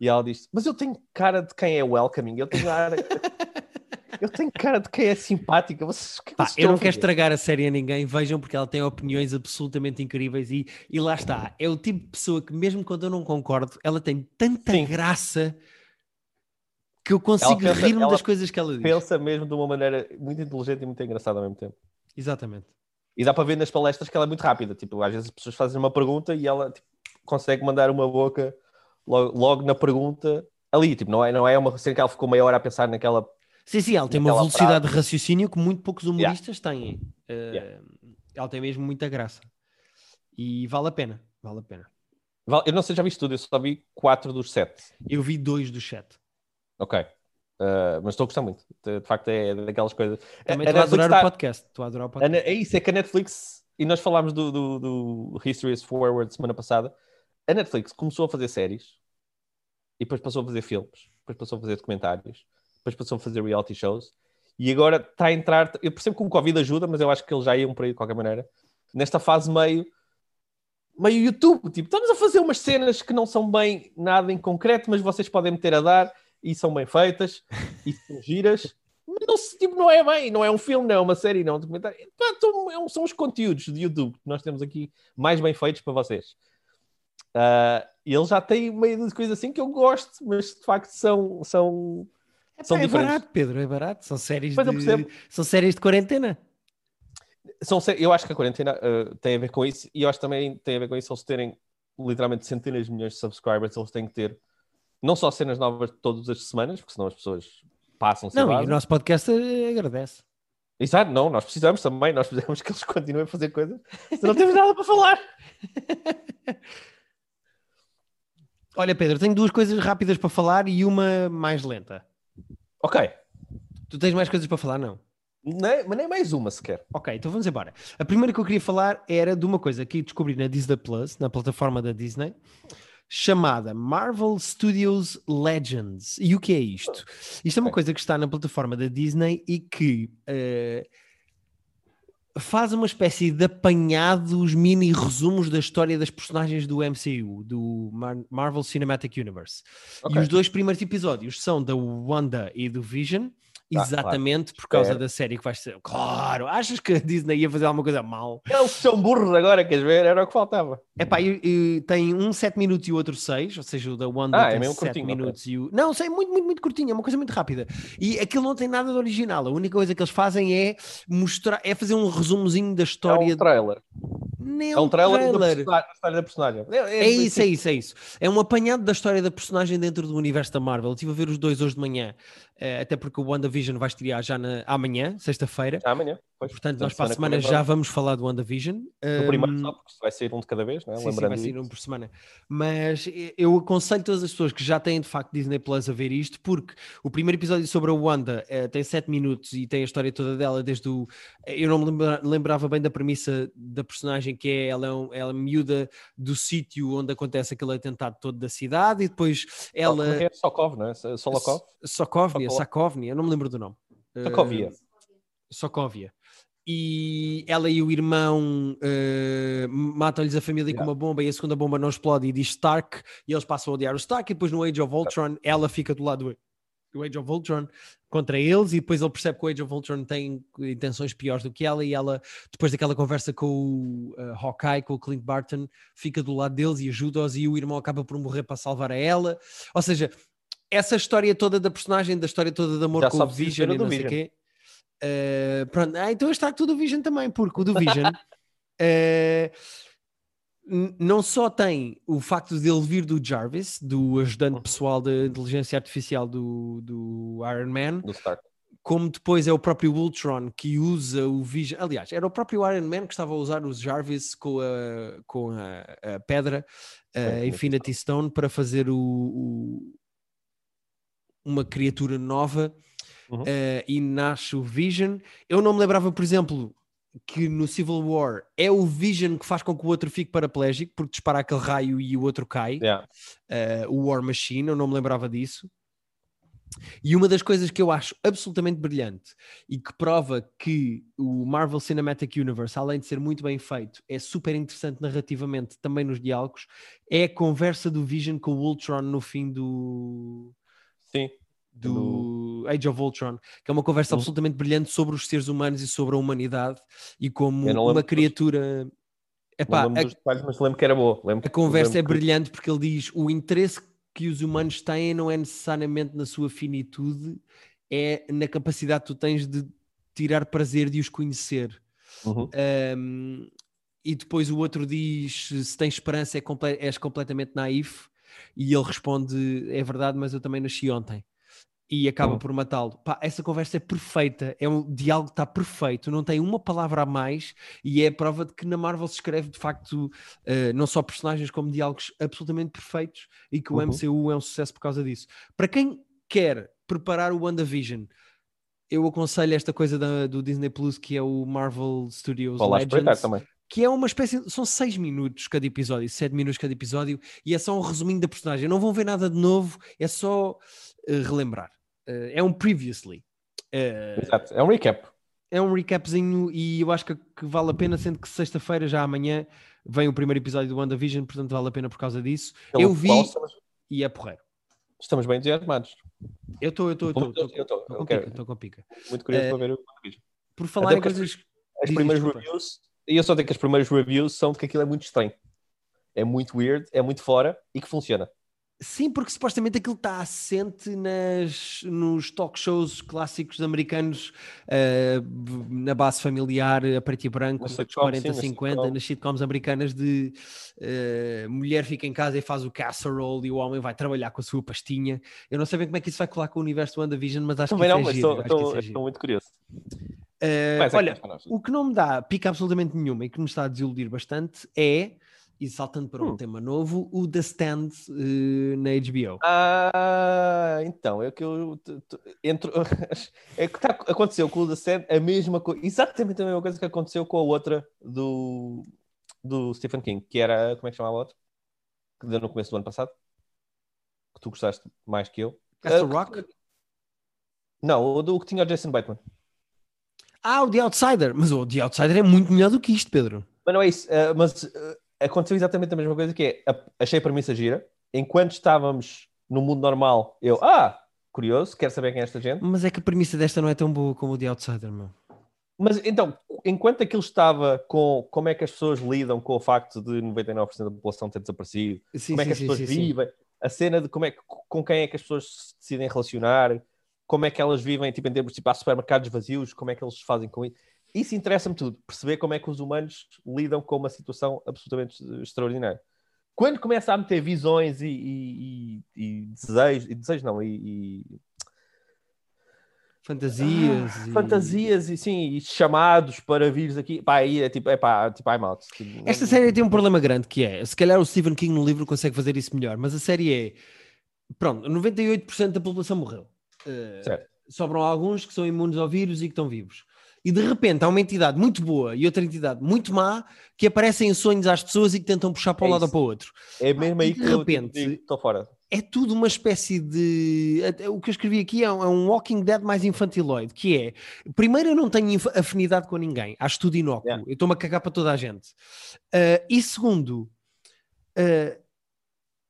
S1: E ela diz: Mas eu tenho cara de quem é welcoming, eu tenho cara. eu tenho cara de quem é simpática. Vocês, que é que
S2: Pá, eu não quero
S1: fazer?"
S2: estragar a série a ninguém, vejam porque ela tem opiniões absolutamente incríveis e, e lá está. É o tipo de pessoa que, mesmo quando eu não concordo, ela tem tanta
S1: Sim.
S2: graça que eu consigo rir-me das coisas que ela diz.
S1: Pensa mesmo de uma maneira muito inteligente e muito engraçada ao mesmo tempo.
S2: Exatamente.
S1: E dá para ver nas palestras que ela é muito rápida. Tipo, às vezes as pessoas fazem uma pergunta e ela tipo, consegue mandar uma boca logo, logo na pergunta ali. Tipo, não é, não é uma cena que ela ficou meia hora a pensar naquela.
S2: Sim, sim, ela tem uma velocidade de raciocínio que muito poucos humoristas têm. Uh,
S1: Yeah.
S2: Ela tem mesmo muita graça. E vale a pena, vale a pena.
S1: Eu não sei, já viste tudo, eu só vi 4 dos 7.
S2: Eu vi dois do chat.
S1: Ok. Uh, mas estou a gostar muito. De, facto, é daquelas coisas.
S2: Também estou a adorar
S1: tá-
S2: o podcast. Estou a adorar o
S1: a
S2: podcast.
S1: É isso, é que a Netflix, e nós falámos do, do, do History is Forward semana passada. A Netflix começou a fazer séries e depois passou a fazer filmes, depois passou a fazer documentários, depois passou a fazer reality shows e agora está a entrar. Eu percebo que o Covid ajuda, mas eu acho que eles já iam por aí de qualquer maneira. Nesta fase meio. Meio YouTube, tipo, estamos a fazer umas cenas que não são bem nada em concreto, mas vocês podem meter a dar e são bem feitas e são giras. Mas não, tipo, não é bem, não é um filme, não é uma série, não é um documentário. São, é são os conteúdos de YouTube que nós temos aqui mais bem feitos para vocês. Ah, e ele já tem meio de coisas assim que eu gosto, mas de facto são, são, são
S2: é
S1: diferentes.
S2: barato, Pedro, é barato. São séries,
S1: eu
S2: de, são séries de quarentena.
S1: são eu acho que a quarentena ah, tem a ver com isso e eu acho que também tem a ver com isso eles terem literalmente centenas de milhões de subscribers, eles têm que ter não só cenas novas todas as semanas, porque senão as pessoas passam-se a
S2: Não, e
S1: base.
S2: o nosso podcast agradece.
S1: Exato, não, nós precisamos também, nós precisamos que eles continuem a fazer coisas, não temos nada para falar.
S2: Olha, Pedro, tenho duas coisas rápidas para falar e uma mais lenta.
S1: Ok,
S2: Tu tens mais coisas para falar? Não.
S1: nem, mas nem mais uma sequer.
S2: Ok, então vamos embora. A primeira que eu queria falar era de uma coisa que descobri na Disney Plus, na plataforma da Disney, chamada Marvel Studios Legends. E o que é isto? Isto é uma
S1: Ok.
S2: coisa que está na plataforma da Disney e que eh, faz uma espécie de apanhados, mini resumos da história das personagens do MCU, do Mar- Marvel Cinematic Universe.
S1: Ok.
S2: E os dois primeiros episódios são da Wanda e do Vision,
S1: Ah,
S2: exatamente por causa da série que vai ser. Claro, achas que a Disney ia fazer alguma coisa mal?
S1: Eles são burros agora, queres ver? Era o que faltava.
S2: Epá, e, e tem um 7 minutos e o outro 6, ou seja, o da Wanda
S1: Ah, é
S2: tem
S1: mesmo
S2: 7
S1: curtinho,
S2: minutos e o. Não, sei, muito, muito, muito curtinho, é uma coisa muito rápida. E aquilo não tem nada de original. A única coisa que eles fazem é mostrar, é fazer um resumozinho da
S1: É
S2: história.
S1: um trailer.
S2: Nem
S1: É um trailer,
S2: trailer.
S1: da história da personagem.
S2: É isso, é isso, é isso. É um apanhado da história da personagem dentro do universo da Marvel. Eu estive a ver os dois hoje de manhã, até porque o WandaVision vai estrear já na, amanhã, sexta-feira.
S1: Amanhã. Pois.
S2: Portanto, nós para a semana já vamos falar do WandaVision.
S1: No primeiro
S2: Ahm,
S1: só, porque vai sair um de cada vez, né?
S2: Sim, sim,
S1: lembrando
S2: vai sair um por semana. Mas eh, eu aconselho todas as pessoas que já têm de facto Disney Plus a ver isto, porque o primeiro episódio sobre a Wanda eh, tem 7 minutos e tem a história toda dela, desde o. eh, Eu não me lembra- lembrava bem da premissa da personagem, que é ela, é um- ela é miúda do sítio onde acontece aquele atentado todo da cidade, e depois
S1: Ela... É Sokov, não é? Solokov?
S2: Sokovia,
S1: Sokol-
S2: Sakovnia, eu não me lembro do nome. Eh,
S1: Sokovia.
S2: Sokovia. E ela e o irmão eh, matam-lhes a família com
S1: Yeah.
S2: uma bomba e a segunda bomba não explode e diz Stark e eles passam a odiar o Stark e depois no Age of Ultron ela fica do lado do Age of Ultron contra eles e depois ele percebe que o Age of Ultron tem intenções piores do que ela e ela, depois daquela conversa com o eh, Hawkeye, com o Clint Barton, fica do lado deles e ajuda-os e o irmão acaba por morrer para salvar a ela. Ou seja, essa história toda da personagem, da história toda de amor
S1: Já
S2: com o Vision e
S1: do
S2: não sei o quê. Eh, pronto, ah, então está tudo o Vision também, porque o do Vision eh, n- não só tem o facto de ele vir do Jarvis, do ajudante
S1: Uhum.
S2: pessoal da inteligência artificial do, do Iron Man,
S1: Do
S2: como depois é o próprio Ultron que usa o Vision. Aliás, era o próprio Iron Man que estava a usar os Jarvis com a, com a, a pedra, a
S1: Infinity
S2: Infinity Stone, para fazer o, o- uma criatura nova
S1: Uhum.
S2: eh, e nasce o Vision. Eu não me lembrava, por exemplo, que no Civil War é o Vision que faz com que o outro fique paraplégico porque dispara aquele raio e o outro cai
S1: Yeah.
S2: eh, o War Machine, eu não me lembrava disso. E uma das coisas que eu acho absolutamente brilhante e que prova que o Marvel Cinematic Universe, além de ser muito bem feito, é super interessante narrativamente também nos diálogos, é a conversa do Vision com o Ultron no fim do,
S1: Sim.
S2: do Age of Ultron, que é uma conversa
S1: Uhum.
S2: absolutamente brilhante sobre os seres humanos e sobre a humanidade e como uma
S1: dos-
S2: criatura. Epá,
S1: não lembro
S2: a-
S1: dos detalhes, mas lembro que era boa. Lembro
S2: a conversa é
S1: lembro que-
S2: brilhante porque ele diz o interesse que os humanos têm não é necessariamente na sua finitude, é na capacidade que tu tens de tirar prazer de os conhecer.
S1: Uhum.
S2: Um, e depois o outro diz: se tens esperança, é comple- és completamente naif. E ele responde: é verdade, mas eu também nasci ontem. E acaba
S1: Uhum.
S2: por matá-lo. Essa conversa é perfeita, é um diálogo que está perfeito, não tem uma palavra a mais e é a prova de que na Marvel se escreve de facto eh, não só personagens como diálogos absolutamente perfeitos e que o
S1: Uhum.
S2: MCU é um sucesso por causa disso. Para quem quer preparar o WandaVision, eu aconselho esta coisa da- do Disney Plus que é o Marvel Studios
S1: Vou lá espreitar
S2: Legends
S1: também.
S2: Que é uma espécie, são seis minutos cada episódio, sete minutos cada episódio, e é só um resuminho da personagem. Não vão ver nada de novo, é só eh, relembrar. Eh, é um previously. Eh,
S1: Exato. É um recap.
S2: é um recapzinho e eu acho que, que vale a pena, sendo que sexta-feira, já amanhã, vem o primeiro episódio do WandaVision, portanto vale a pena por causa disso.
S1: Pelo
S2: eu vi
S1: estamos,
S2: e é porreiro.
S1: estamos bem entusiasmados.
S2: Eu estou, eu estou, eu estou.
S1: Estou.
S2: Com pica, estou com pica.
S1: Muito curioso
S2: Eh,
S1: para ver o vídeo.
S2: Por falar
S1: Até
S2: em coisas.
S1: As
S2: diz,
S1: primeiras reviews, e eu só tenho que as primeiras reviews são de que aquilo é muito estranho. É muito weird, é muito fora e que funciona.
S2: Sim, porque supostamente aquilo está assente nas, nos talk shows clássicos americanos, b- na base familiar, a preto e branco,
S1: sitcoms,
S2: 40,
S1: sim, nas
S2: 50,
S1: sitcoms.
S2: nas sitcoms americanas de eh, mulher fica em casa e faz o casserole e o homem vai trabalhar com a sua pastinha. Eu não sei bem como é que isso vai colar com o universo do WandaVision, mas acho
S1: Também
S2: que
S1: não,
S2: é
S1: mas
S2: giro,
S1: estou, estou,
S2: é
S1: estou muito curioso. É que
S2: olha, o que não me dá pica absolutamente nenhuma e que me está a desiludir bastante é, e saltando para um
S1: Hum.
S2: tema novo, o The Stand eh, na HBO.
S1: Ah, então, é que eu entro. É que tá, aconteceu com o The Sand a mesma coisa, exatamente a mesma coisa que aconteceu com a outra do, do Stephen King, que era. Como é que chamava a outra? Que deu no começo do ano passado. Que tu gostaste mais que eu.
S2: Castle
S1: Ah,
S2: Rock?
S1: Não, o do que tinha o Jason Bateman.
S2: Ah, o The Outsider. Mas o The Outsider é muito melhor do que isto, Pedro.
S1: Mas não é isso. ah, mas ah, aconteceu exatamente a mesma coisa que é. achei a premissa gira. Enquanto estávamos no mundo normal, eu. Ah! Curioso, quero saber quem é esta gente.
S2: Mas é que a premissa desta não é tão boa como o The Outsider, meu.
S1: Mas então, enquanto aquilo estava com como é que as pessoas lidam com o facto de 99% da população ter desaparecido,
S2: Sim,
S1: como é que as
S2: sim,
S1: pessoas vivem, a cena de como é que, com quem é que as pessoas se decidem relacionar, como é que elas vivem, tipo, em termos tipo, há supermercados vazios, como é que eles fazem com isso. Isso interessa-me tudo, perceber como é que os humanos lidam com uma situação absolutamente extraordinária. Quando começa a meter visões e, e- e- e desejos, e desejos não, e,
S2: Fantasias.
S1: Ah,
S2: e-
S1: fantasias e sim, e chamados para vires aqui, pá, aí é tipo, é pá, tipo I'm out. Tipo,
S2: Esta série tem um problema grande que é, se calhar o Stephen King no livro consegue fazer isso melhor, mas a série é, pronto, 98% da população morreu. Uh, sobram alguns que são imunes ao vírus e que estão vivos. E de repente há uma entidade muito boa e outra entidade muito má que aparecem em sonhos às pessoas e que tentam puxar para um
S1: É
S2: lado ou para o outro.
S1: É mesmo
S2: E
S1: aí
S2: de
S1: que eu
S2: repente-
S1: estou fora.
S2: é tudo uma espécie de. O que eu escrevi aqui é um, é um Walking Dead mais infantiloide, que é. Primeiro, eu não tenho afinidade com ninguém, acho tudo inócuo,
S1: Yeah.
S2: eu estou-me a cagar para toda a gente. Ah, e segundo, ah,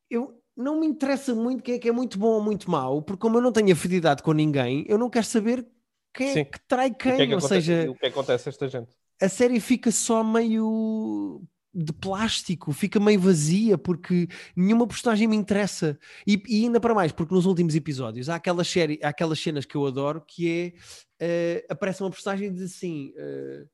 S2: eu não me interessa muito quem é que é muito bom ou muito mau, porque como eu não tenho afinidade com ninguém, eu não quero saber quem é
S1: Sim.
S2: que trai
S1: O que
S2: quem,
S1: é que
S2: ou
S1: acontece,
S2: seja
S1: o que acontece a esta gente?
S2: a série fica só meio de plástico, fica meio vazia porque nenhuma personagem me interessa. E, e ainda para mais, porque nos últimos episódios há aquelas, série, há aquelas cenas que eu adoro que é eh, aparece uma personagem e diz assim: eh,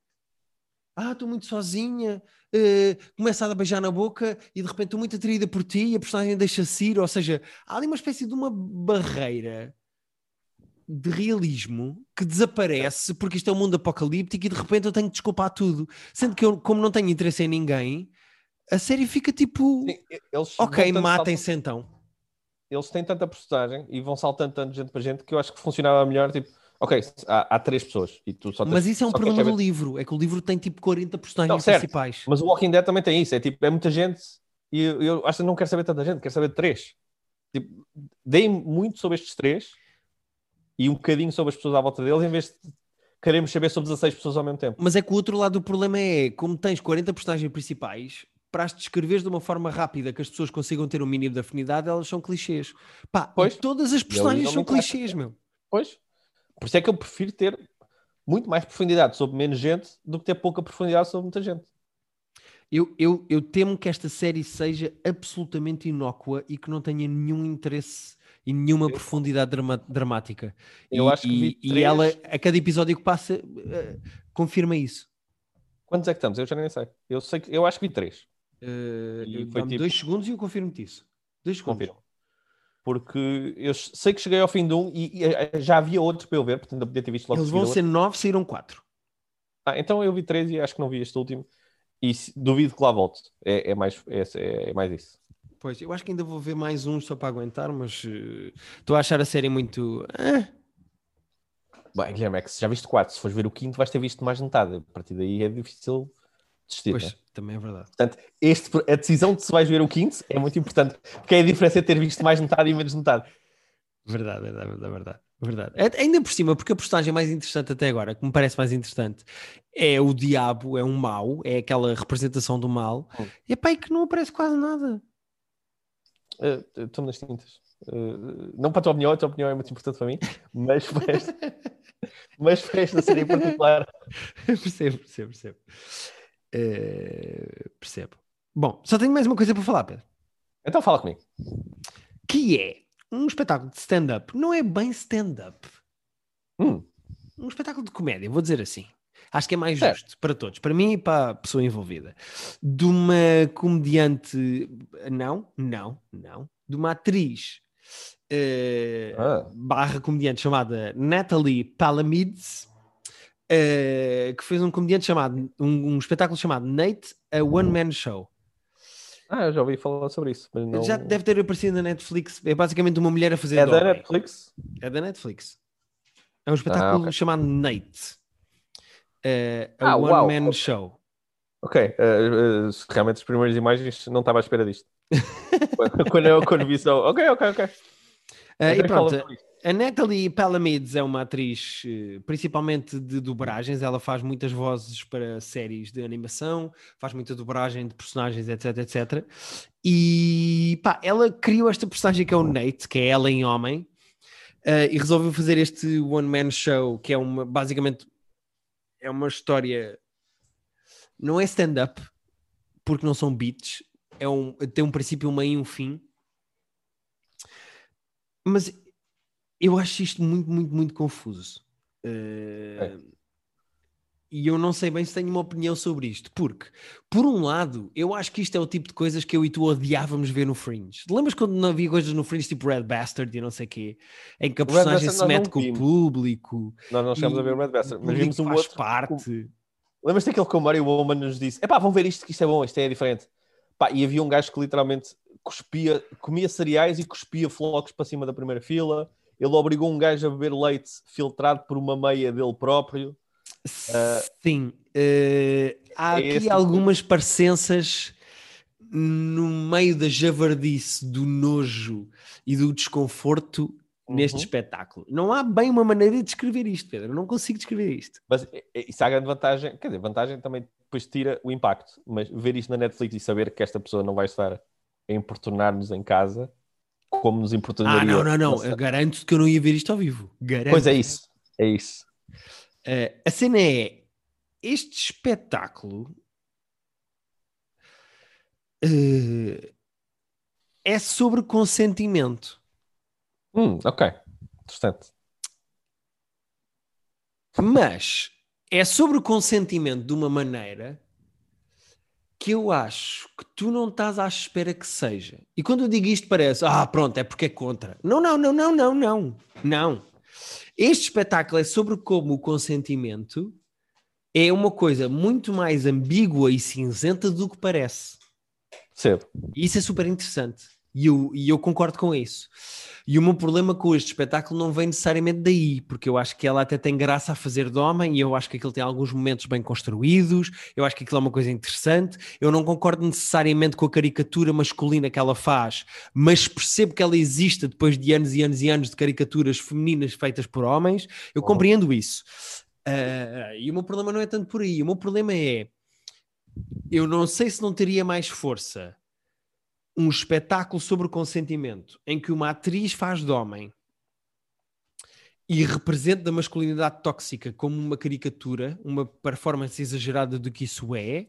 S2: ah, estou muito sozinha, uh, começa a beijar na boca e de repente estou muito atraída por ti e a personagem deixa-se ir, ou seja, há ali uma espécie de uma barreira de realismo que desaparece porque isto é um mundo apocalíptico e de repente eu tenho que desculpar tudo. Sendo que eu, como não tenho interesse em ninguém, a série fica tipo. Sim, ok, matem-se então.
S1: Eles têm tanta personagem e vão saltando tanto gente para gente que eu acho que funcionava melhor. Tipo, ok, há, há três pessoas e tu só tens,
S2: Mas isso é um problema do livro, é que o livro tem tipo 40 personagens não, principais.
S1: Mas o Walking Dead também tem isso, é tipo, é muita gente e eu, eu acho que não quero saber tanta gente, quero saber de três. Tipo, deem muito sobre estes três e um bocadinho sobre as pessoas à volta deles, em vez de queremos saber sobre 16 pessoas ao mesmo tempo.
S2: Mas é que o outro lado do problema é, como tens 40 personagens principais, para as descreveres de uma forma rápida que as pessoas consigam ter um mínimo de afinidade, elas são clichês. Pá, pois. todas as personagens são clichês, meu.
S1: Pois. Por isso é que eu prefiro ter muito mais profundidade sobre menos gente do que ter pouca profundidade sobre muita gente.
S2: Eu, eu, eu temo que esta série seja absolutamente inócua e que não tenha nenhum interesse e nenhuma eu, profundidade drama, dramática.
S1: Eu
S2: e,
S1: acho que vi
S2: e, três... e ela, a cada episódio que passa, uh, confirma isso.
S1: Quantos é que estamos? Eu já nem sei. Eu, sei que, eu acho que vi três.
S2: Uh, foi tipo... dois segundos e eu confirmo-te isso. Dois segundos. Confirmo.
S1: Porque eu sei que cheguei ao fim de um e, e eh, já havia outros para eu ver, portanto eu podia ter visto logo
S2: Eles vão ser nove, saíram quatro.
S1: Ah, então eu vi três e acho que não vi este último. E duvido que lá volte. É, é mais, é, é mais isso.
S2: Pois, eu acho que ainda vou ver mais um só para aguentar, mas uh, estou a achar a série muito. Uh.
S1: Bem, Guilherme, é que se já viste quatro, se fores ver o quinto, vais ter visto mais metade. A partir daí é difícil desistir.
S2: Pois,
S1: né?
S2: também é verdade.
S1: Portanto, este, a decisão de se vais ver o quinto é muito importante, porque é a diferença de ter visto mais metade e menos metade.
S2: Verdade, verdade, verdade, verdade. verdade. É, ainda por cima, porque a personagem mais interessante até agora, que me parece mais interessante, é o diabo, é um mau, é aquela representação do mal, hum. e é pá, que não aparece quase nada.
S1: Uh, estou nas tintas. Uh, não para a tua opinião, a tua opinião é muito importante para mim, mas para esta, mas para esta série em particular.
S2: percebo, percebo, percebo. Uh, percebo. Bom, só tenho mais uma coisa para falar, Pedro.
S1: Então fala comigo.
S2: Que é um espetáculo de stand-up. Não é bem stand-up.
S1: Hum.
S2: Um espetáculo de comédia, vou dizer assim. Acho que é mais justo para todos, para mim e para a pessoa envolvida. De uma comediante, não, não, não, de uma atriz uh, ah. barra comediante chamada Natalie Palamides, uh, que fez um comediante chamado, um, um, espetáculo chamado Nate, a One Man Show.
S1: Ah, eu já ouvi falar sobre isso. Não...
S2: Já deve ter aparecido na Netflix. É basicamente uma mulher a fazer.
S1: É da Netflix?
S2: É da Netflix. É um espetáculo ah, okay. chamado Nate. Uh, a ah, One Man Show.
S1: Ok, uh, uh, realmente as primeiras imagens não estava à espera disto. quando, eu, quando vi só, ok, ok, ok.
S2: Uh, e pronto, a Natalie Palamides é uma atriz principalmente de dobragens, ela faz muitas vozes para séries de animação, faz muita dobragem de personagens, etc, etc. E pá, ela criou esta personagem que é o Nate, que é ela em homem, uh, e resolveu fazer este one man show, que é uma, basicamente é uma história. Não é stand-up, porque não são beats, é um, tem um princípio, um meio e um fim. Mas eu acho isto muito, muito, muito confuso. Uh, é e eu não sei bem se tenho uma opinião sobre isto, porque, por um lado, eu acho que isto é o tipo de coisas que eu e tu odiávamos ver no Fringe. Lembras quando não havia coisas no Fringe tipo Red Bastard e não sei o quê, em que a personagem se mete com o público?
S1: Nós não chegamos a ver o Red Bastard, mas vimos um outro.
S2: parte.
S1: Lembras-te daquele que o Mario Woman nos disse: é pá, vão ver isto, que isto é bom, isto é diferente. Pá, e havia um gajo que literalmente cuspia, comia cereais e cuspia flocos para cima da primeira fila. Ele obrigou um gajo a beber leite filtrado por uma meia dele próprio.
S2: Sim, uh, há é aqui algumas parecenças no meio da javardice, do nojo e do desconforto uhum. neste espetáculo. Não há bem uma maneira de descrever isto, Pedro. Eu não consigo descrever isto.
S1: Mas isso há grande vantagem, quer dizer, vantagem também depois tira o impacto, mas ver isto na Netflix e saber que esta pessoa não vai estar a importunar-nos em casa como nos importunaria.
S2: Ah, não, não, não. Garanto-te que eu não ia ver isto ao vivo. Garanto.
S1: Pois é isso. É isso.
S2: Uh, a cena é este espetáculo uh, é sobre consentimento.
S1: Hum, ok. Interessante.
S2: Mas é sobre o consentimento de uma maneira que eu acho que tu não estás à espera que seja. E quando eu digo isto parece, ah, pronto, é porque é contra. Não, não, não, não, não, não. Não. Este espetáculo é sobre como o consentimento é uma coisa muito mais ambígua e cinzenta do que parece.
S1: Percebo.
S2: E isso é super interessante. E eu, e eu concordo com isso. E o meu problema com este espetáculo não vem necessariamente daí, porque eu acho que ela até tem graça a fazer de homem e eu acho que aquilo tem alguns momentos bem construídos, eu acho que aquilo é uma coisa interessante. Eu não concordo necessariamente com a caricatura masculina que ela faz, mas percebo que ela existe depois de anos e anos e anos de caricaturas femininas feitas por homens. Eu uhum. compreendo isso. Uh, e o meu problema não é tanto por aí. O meu problema é. Eu não sei se não teria mais força um espetáculo sobre o consentimento em que uma atriz faz de homem e representa da masculinidade tóxica como uma caricatura, uma performance exagerada do que isso é,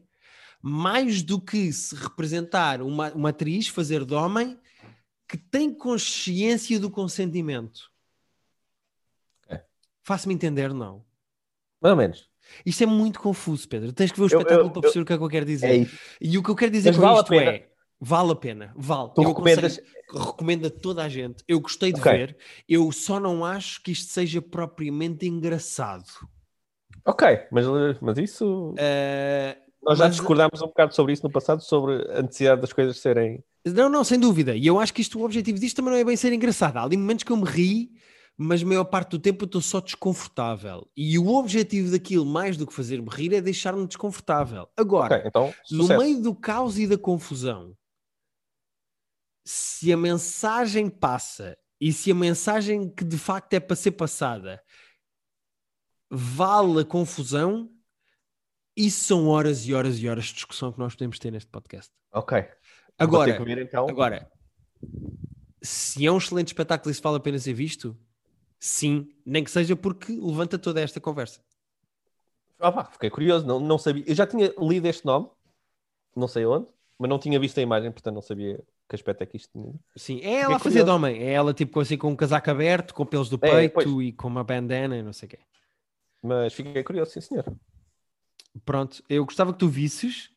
S2: mais do que se representar uma, uma atriz fazer de homem que tem consciência do consentimento. É. Faço-me entender, não?
S1: Mais ou menos.
S2: Isto é muito confuso, Pedro. Tens que ver o espetáculo eu, eu, para perceber eu, o que é que eu quero dizer. É e o que eu quero dizer Mas com vale isto é Vale a pena, vale.
S1: Tu eu recomendas...
S2: recomendo a toda a gente. Eu gostei de okay. ver, eu só não acho que isto seja propriamente engraçado.
S1: Ok, mas, mas isso. Uh, Nós já mas... discordámos um bocado sobre isso no passado, sobre a necessidade das coisas serem.
S2: Não, não, sem dúvida. E eu acho que isto, o objetivo disto também não é bem ser engraçado. Há ali momentos que eu me ri, mas a maior parte do tempo eu estou só desconfortável. E o objetivo daquilo, mais do que fazer-me rir, é deixar-me desconfortável. Agora, okay, então, no meio do caos e da confusão, se a mensagem passa e se a mensagem que de facto é para ser passada vale a confusão, isso são horas e horas e horas de discussão que nós podemos ter neste podcast.
S1: Ok.
S2: Agora, vir, então. agora se é um excelente espetáculo e se vale a pena ser visto, sim, nem que seja porque levanta toda esta conversa.
S1: Ah, pá, fiquei curioso, não, não sabia. Eu já tinha lido este nome, não sei onde, mas não tinha visto a imagem, portanto não sabia que aspecto é que isto tinha.
S2: Sim, é ela a fazer de homem. É ela tipo assim com um casaco aberto, com pelos do é, peito e com uma bandana e não sei o quê.
S1: Mas fiquei curioso, sim senhor.
S2: Pronto, eu gostava que tu visses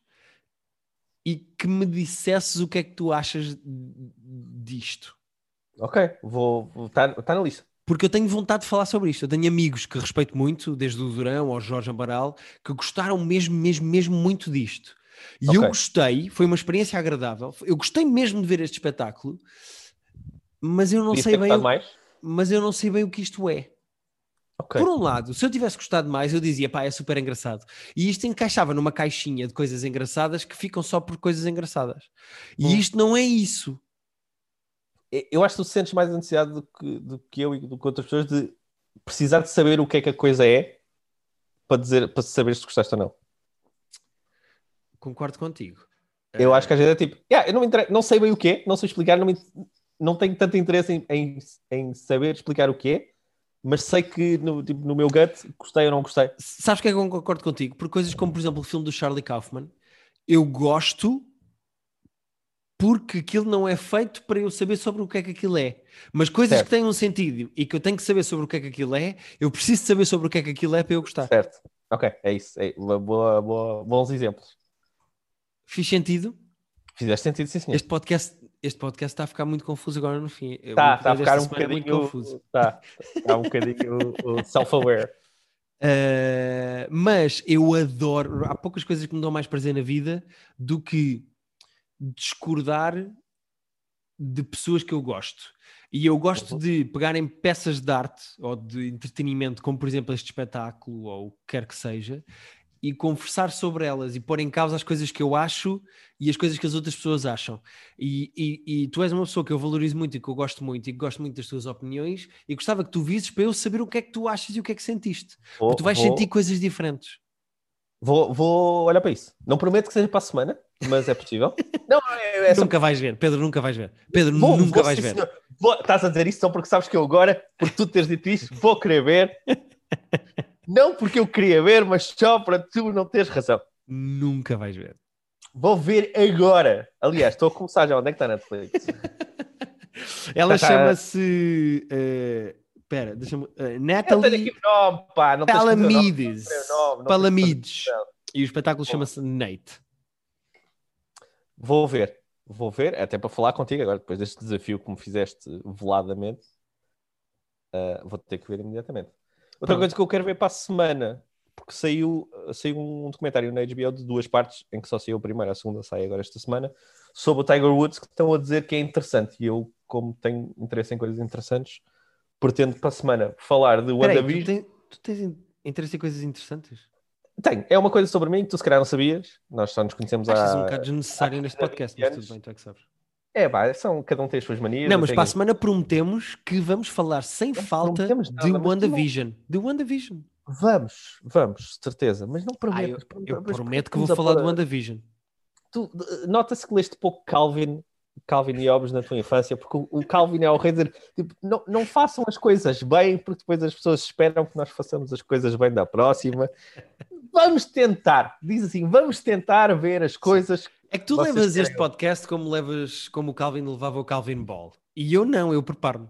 S2: e que me dissesses o que é que tu achas disto.
S1: Ok, vou. Está tá na lista.
S2: Porque eu tenho vontade de falar sobre isto. Eu tenho amigos que respeito muito, desde o Durão ao Jorge Amaral, que gostaram mesmo, mesmo, mesmo muito disto. E okay. eu gostei, foi uma experiência agradável. Eu gostei mesmo de ver este espetáculo, mas eu não sei bem. O, mais? Mas eu não sei bem o que isto é. Okay. Por um lado, se eu tivesse gostado mais, eu dizia, pá, é super engraçado. E isto encaixava numa caixinha de coisas engraçadas que ficam só por coisas engraçadas. E hum. isto não é isso.
S1: Eu acho que tu sentes mais a necessidade do que, do que eu e do que outras pessoas de precisar de saber o que é que a coisa é para dizer, para saber se gostaste ou não.
S2: Concordo contigo.
S1: Eu acho que a gente é tipo, yeah, eu não, não sei bem o que é, não sei explicar, não, me... não tenho tanto interesse em, em, em, saber explicar o que é, mas sei que no, tipo, no meu gut gostei ou não gostei.
S2: Sabes que é que eu concordo contigo? Por coisas como, por exemplo, o filme do Charlie Kaufman, eu gosto porque aquilo não é feito para eu saber sobre o que é que aquilo é. Mas coisas certo. que têm um sentido e que eu tenho que saber sobre o que é que aquilo é, eu preciso saber sobre o que é que aquilo é para eu gostar.
S1: Certo. Ok, é isso. É, boa, boa, bons exemplos.
S2: Fiz sentido?
S1: Fizeste sentido, sim, senhor.
S2: Este podcast, este podcast está a ficar muito confuso agora no fim.
S1: Está, está a ficar um bocadinho confuso. Está, está um bocadinho self-aware.
S2: Uh, mas eu adoro. Há poucas coisas que me dão mais prazer na vida do que discordar de pessoas que eu gosto. E eu gosto uhum. de pegarem peças de arte ou de entretenimento, como por exemplo este espetáculo ou o que quer que seja, e conversar sobre elas e pôr em causa as coisas que eu acho e as coisas que as outras pessoas acham. E, e, e, tu és uma pessoa que eu valorizo muito e que eu gosto muito e que gosto muito das tuas opiniões e gostava que tu visses para eu saber o que é que tu achas e o que é que sentiste. Vou, Porque tu vais vou, sentir coisas diferentes.
S1: Vou, vou olhar para isso. Não prometo que seja para a semana, mas é possível.
S2: Não, é, é Nunca vais ver, Pedro, nunca vais ver. Pedro, vou, nunca vais ver.
S1: Vou, estás a dizer isso só porque sabes que eu agora, por tu teres dito isso, vou querer ver. Não porque eu queria ver, mas só para tu não teres razão.
S2: Nunca vais ver.
S1: Vou ver agora. Aliás, estou a começar já. Onde é que está a Netflix?
S2: Ela chama-se uh, Espera, deixa-me. Uh,
S1: Eu tenho
S2: Natalie
S1: aqui o nome, pá.
S2: Palamides.
S1: nome,
S2: Palamides. E o espetáculo chama-se Nate.
S1: Vou ver. Vou ver, até para falar contigo agora, depois deste desafio que me fizeste veladamente. ah, vou ter que ver imediatamente. Outra
S2: Pronto.
S1: coisa que eu quero ver para a semana, porque saiu, saiu um documentário na HBO de duas partes, em que só saiu a primeira, a segunda sai agora esta semana, sobre o Tiger Woods, que estão a dizer que é interessante. E eu, como tenho interesse em coisas interessantes, pretendo para a semana falar de
S2: aí, tu,
S1: WandaVision.
S2: tem- tu tens in- interesse em coisas interessantes?
S1: Tenho, é uma coisa sobre mim que tu se calhar não sabias. Nós só nos conhecemos
S2: Acho isso um
S1: há.
S2: bocado desnecessário
S1: há
S2: neste
S1: 15
S2: podcast, mas tudo bem, tu é que sabes.
S1: É, pá, são, cada um tem as suas manias.
S2: Não,
S1: eu
S2: mas para a semana prometemos que vamos falar sem
S1: Não
S2: falta
S1: nada,
S2: de
S1: mas tu não-
S2: WandaVision. De WandaVision.
S1: Vamos, vamos, certeza, mas não
S2: Ah,
S1: prometo.
S2: eu,
S1: pronto,
S2: eu
S1: mas
S2: prometo que vou falar de
S1: pôr-
S2: WandaVision.
S1: Nota-se que leste pouco Calvin, Calvin e Hobbes na tua infância, porque o, Calvin é o rei de dizer, tipo, não, não façam as coisas bem, porque depois as pessoas esperam que nós façamos as coisas bem da próxima. Vamos tentar, diz assim, vamos tentar ver as coisas.
S2: É que tu
S1: Vocês
S2: levas
S1: querem
S2: este podcast como levas como o Calvin levava o Calvin Ball. E eu não, eu preparo-me.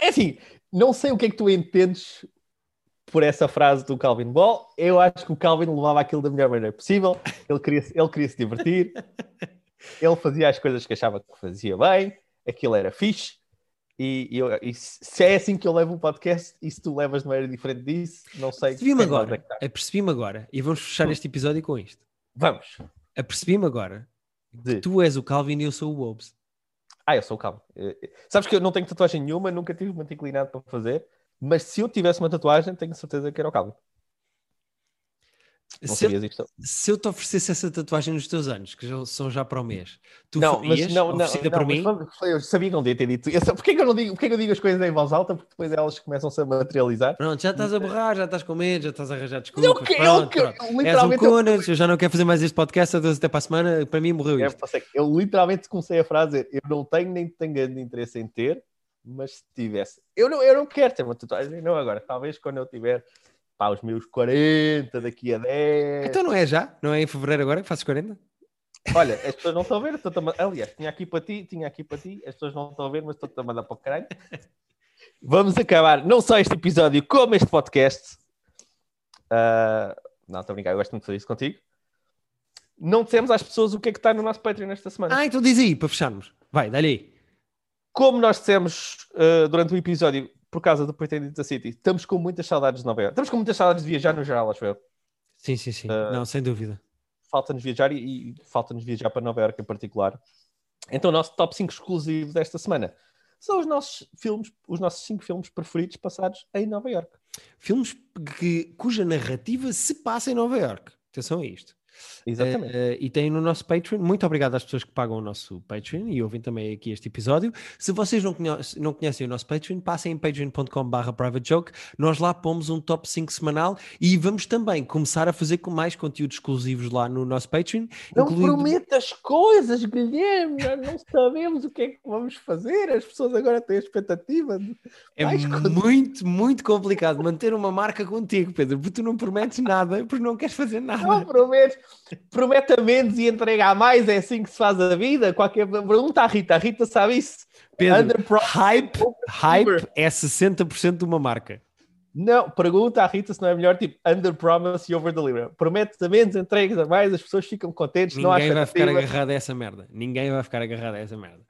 S1: É assim, não sei o que é que tu entendes por essa frase do Calvin Ball. Eu acho que o Calvin levava aquilo da melhor maneira possível. Ele queria, ele queria se divertir. Ele fazia as coisas que achava que fazia bem. Aquilo era fixe. E, eu- e se é assim que eu levo o podcast e se tu levas de maneira diferente disso, não sei.
S2: Percebi-me agora. Apercebi-me agora. E vamos fechar este episódio com isto.
S1: Vamos.
S2: Apercebi-me agora.
S1: De-
S2: Tu és o Calvin e eu sou o Hobbes.
S1: Ah, eu sou o Calvin. Eh, eh, Sabes que eu não tenho tatuagem nenhuma, nunca tive muito inclinado para fazer. Mas se eu tivesse uma tatuagem, tenho certeza que era o Calvin. Não
S2: Se eu,
S1: sabias isto?
S2: se eu te oferecesse essa tatuagem nos teus anos, que já são já para o mês, tu
S1: não,
S2: farias
S1: mas não, não, não,
S2: por
S1: mas
S2: mim?
S1: eu sabia que não devia ter dito isso. Porquê que eu não digo, porquê que eu digo as coisas em voz alta? Porque depois elas começam-se a materializar.
S2: Pronto, já estás a borrar, já estás com medo, já estás a arranjar desculpas.
S1: Eu que- eu
S2: Pronto,
S1: eu
S2: És um
S1: literalmente eu-
S2: já não quero fazer mais este podcast, adeus até para a semana, para mim morreu
S1: É,
S2: isto.
S1: que Eu literalmente comecei a frase: eu não tenho nem tenho grande interesse em ter, mas se tivesse, eu não, eu não quero ter uma tatuagem, não agora. Talvez quando eu tiver pá, os meus 40, daqui a 10.
S2: Então não é já? Não é em fevereiro agora que fazes 40?
S1: Olha, as pessoas não estão a ver, eu estou-te a aliás, tinha aqui para ti, tinha aqui para ti, as pessoas não estão a ver, mas estou-te a mandar para o caralho. Vamos acabar não só este episódio, como este podcast. Ah, não, estou a brincar, eu gosto muito de fazer isso contigo. Não dissemos às pessoas o que é que está no nosso Patreon esta semana.
S2: Ah, então diz aí, para fecharmos. Vai, dá-lhe aí.
S1: Como nós dissemos ah, durante o episódio, por causa do Pretending the City, estamos com muitas saudades de Nova Iorque. Estamos com muitas saudades de viajar no geral, acho eu.
S2: Sim, sim, sim.
S1: Ah.
S2: não, sem dúvida.
S1: falta-nos viajar e, e falta-nos viajar para Nova Iorque em particular. Então, o nosso top 5 exclusivo desta semana são os nossos filmes, os nossos 5 filmes preferidos passados em Nova Iorque.
S2: Filmes que, cuja narrativa se passa em Nova York. Atenção a isto.
S1: Exatamente.
S2: Eh, eh, e tem no nosso Patreon. Muito obrigado às pessoas que pagam o nosso Patreon e ouvem também aqui este episódio. Se vocês não conhecem, não conhecem o nosso Patreon, passem em patreon.com.br privatejoke. Nós lá pomos um top 5 semanal e vamos também começar a fazer com mais conteúdos exclusivos lá no nosso Patreon.
S1: não
S2: incluindo-
S1: prometas coisas, Guilherme. Nós não sabemos o que é que vamos fazer. As pessoas agora têm a expectativa. De...
S2: É
S1: mais
S2: muito, muito complicado manter uma marca contigo, Pedro, porque tu não prometes nada, porque não queres fazer nada.
S1: Não prometes. Promete a menos e entrega a mais. É assim que se faz a vida. Qualquer pergunta à Rita. A Rita sabe isso.
S2: Pedro, hype, hype é 60% de uma marca.
S1: Não, pergunta à Rita se não é melhor tipo under promise e over deliver. Promete a menos, entregas a mais, as pessoas ficam contentes,
S2: Ninguém vai ficar agarrado a essa merda. Ninguém vai ficar agarrado a essa merda.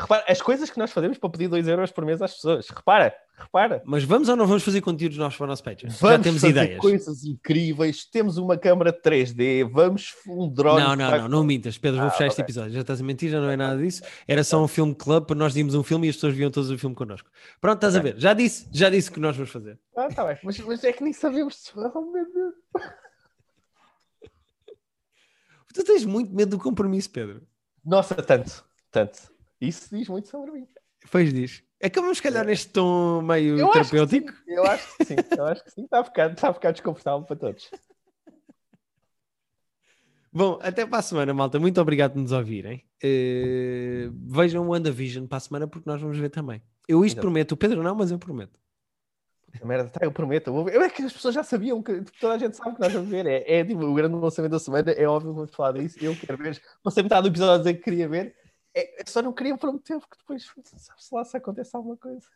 S1: Repara, as coisas que nós fazemos para pedir 2 euros por mês às pessoas. Repara, repara.
S2: Mas vamos ou não vamos fazer conteúdos novos para o nosso Patreon? Já temos
S1: fazer
S2: ideias.
S1: coisas incríveis. Temos uma câmara 3D, vamos um drone.
S2: Não, não,
S1: que
S2: não, não mintas. Pedro, vou
S1: Ah,
S2: fechar este
S1: ok.
S2: episódio. Já estás a mentir, já não é nada disso. Era só um filme club para nós irmos um filme e as pessoas viam todos o filme connosco. Pronto, estás a
S1: Ok.
S2: ver. Já disse, já disse o que nós vamos fazer.
S1: Ah, tá bem. Mas, mas é que nem sabemos. se- Oh, meu Deus.
S2: Tu tens muito medo do compromisso, Pedro.
S1: Nossa, tanto, tanto. Isso diz muito sobre mim.
S2: Pois diz. Acabamos, se calhar, neste tom meio
S1: Eu acho,
S2: terapêutico.
S1: sim, eu acho que sim, eu acho que sim. Está a ficar, está a ficar desconfortável para todos.
S2: Bom, até para a semana, malta. Muito obrigado por nos ouvirem. Eh, vejam o WandaVision para a semana porque nós vamos ver também. Eu isto
S1: Exato.
S2: prometo. O Pedro não, mas eu prometo.
S1: Puta merda, tá, eu prometo. eu é que as pessoas já sabiam que tipo, toda a gente sabe que nós vamos ver. É, é tipo, o grande lançamento da semana. É óbvio que vamos falar disso. Eu quero ver. Passei metade do episódio a dizer que queria ver É, só não queria prometer, porque depois sabe-se lá se acontece alguma coisa.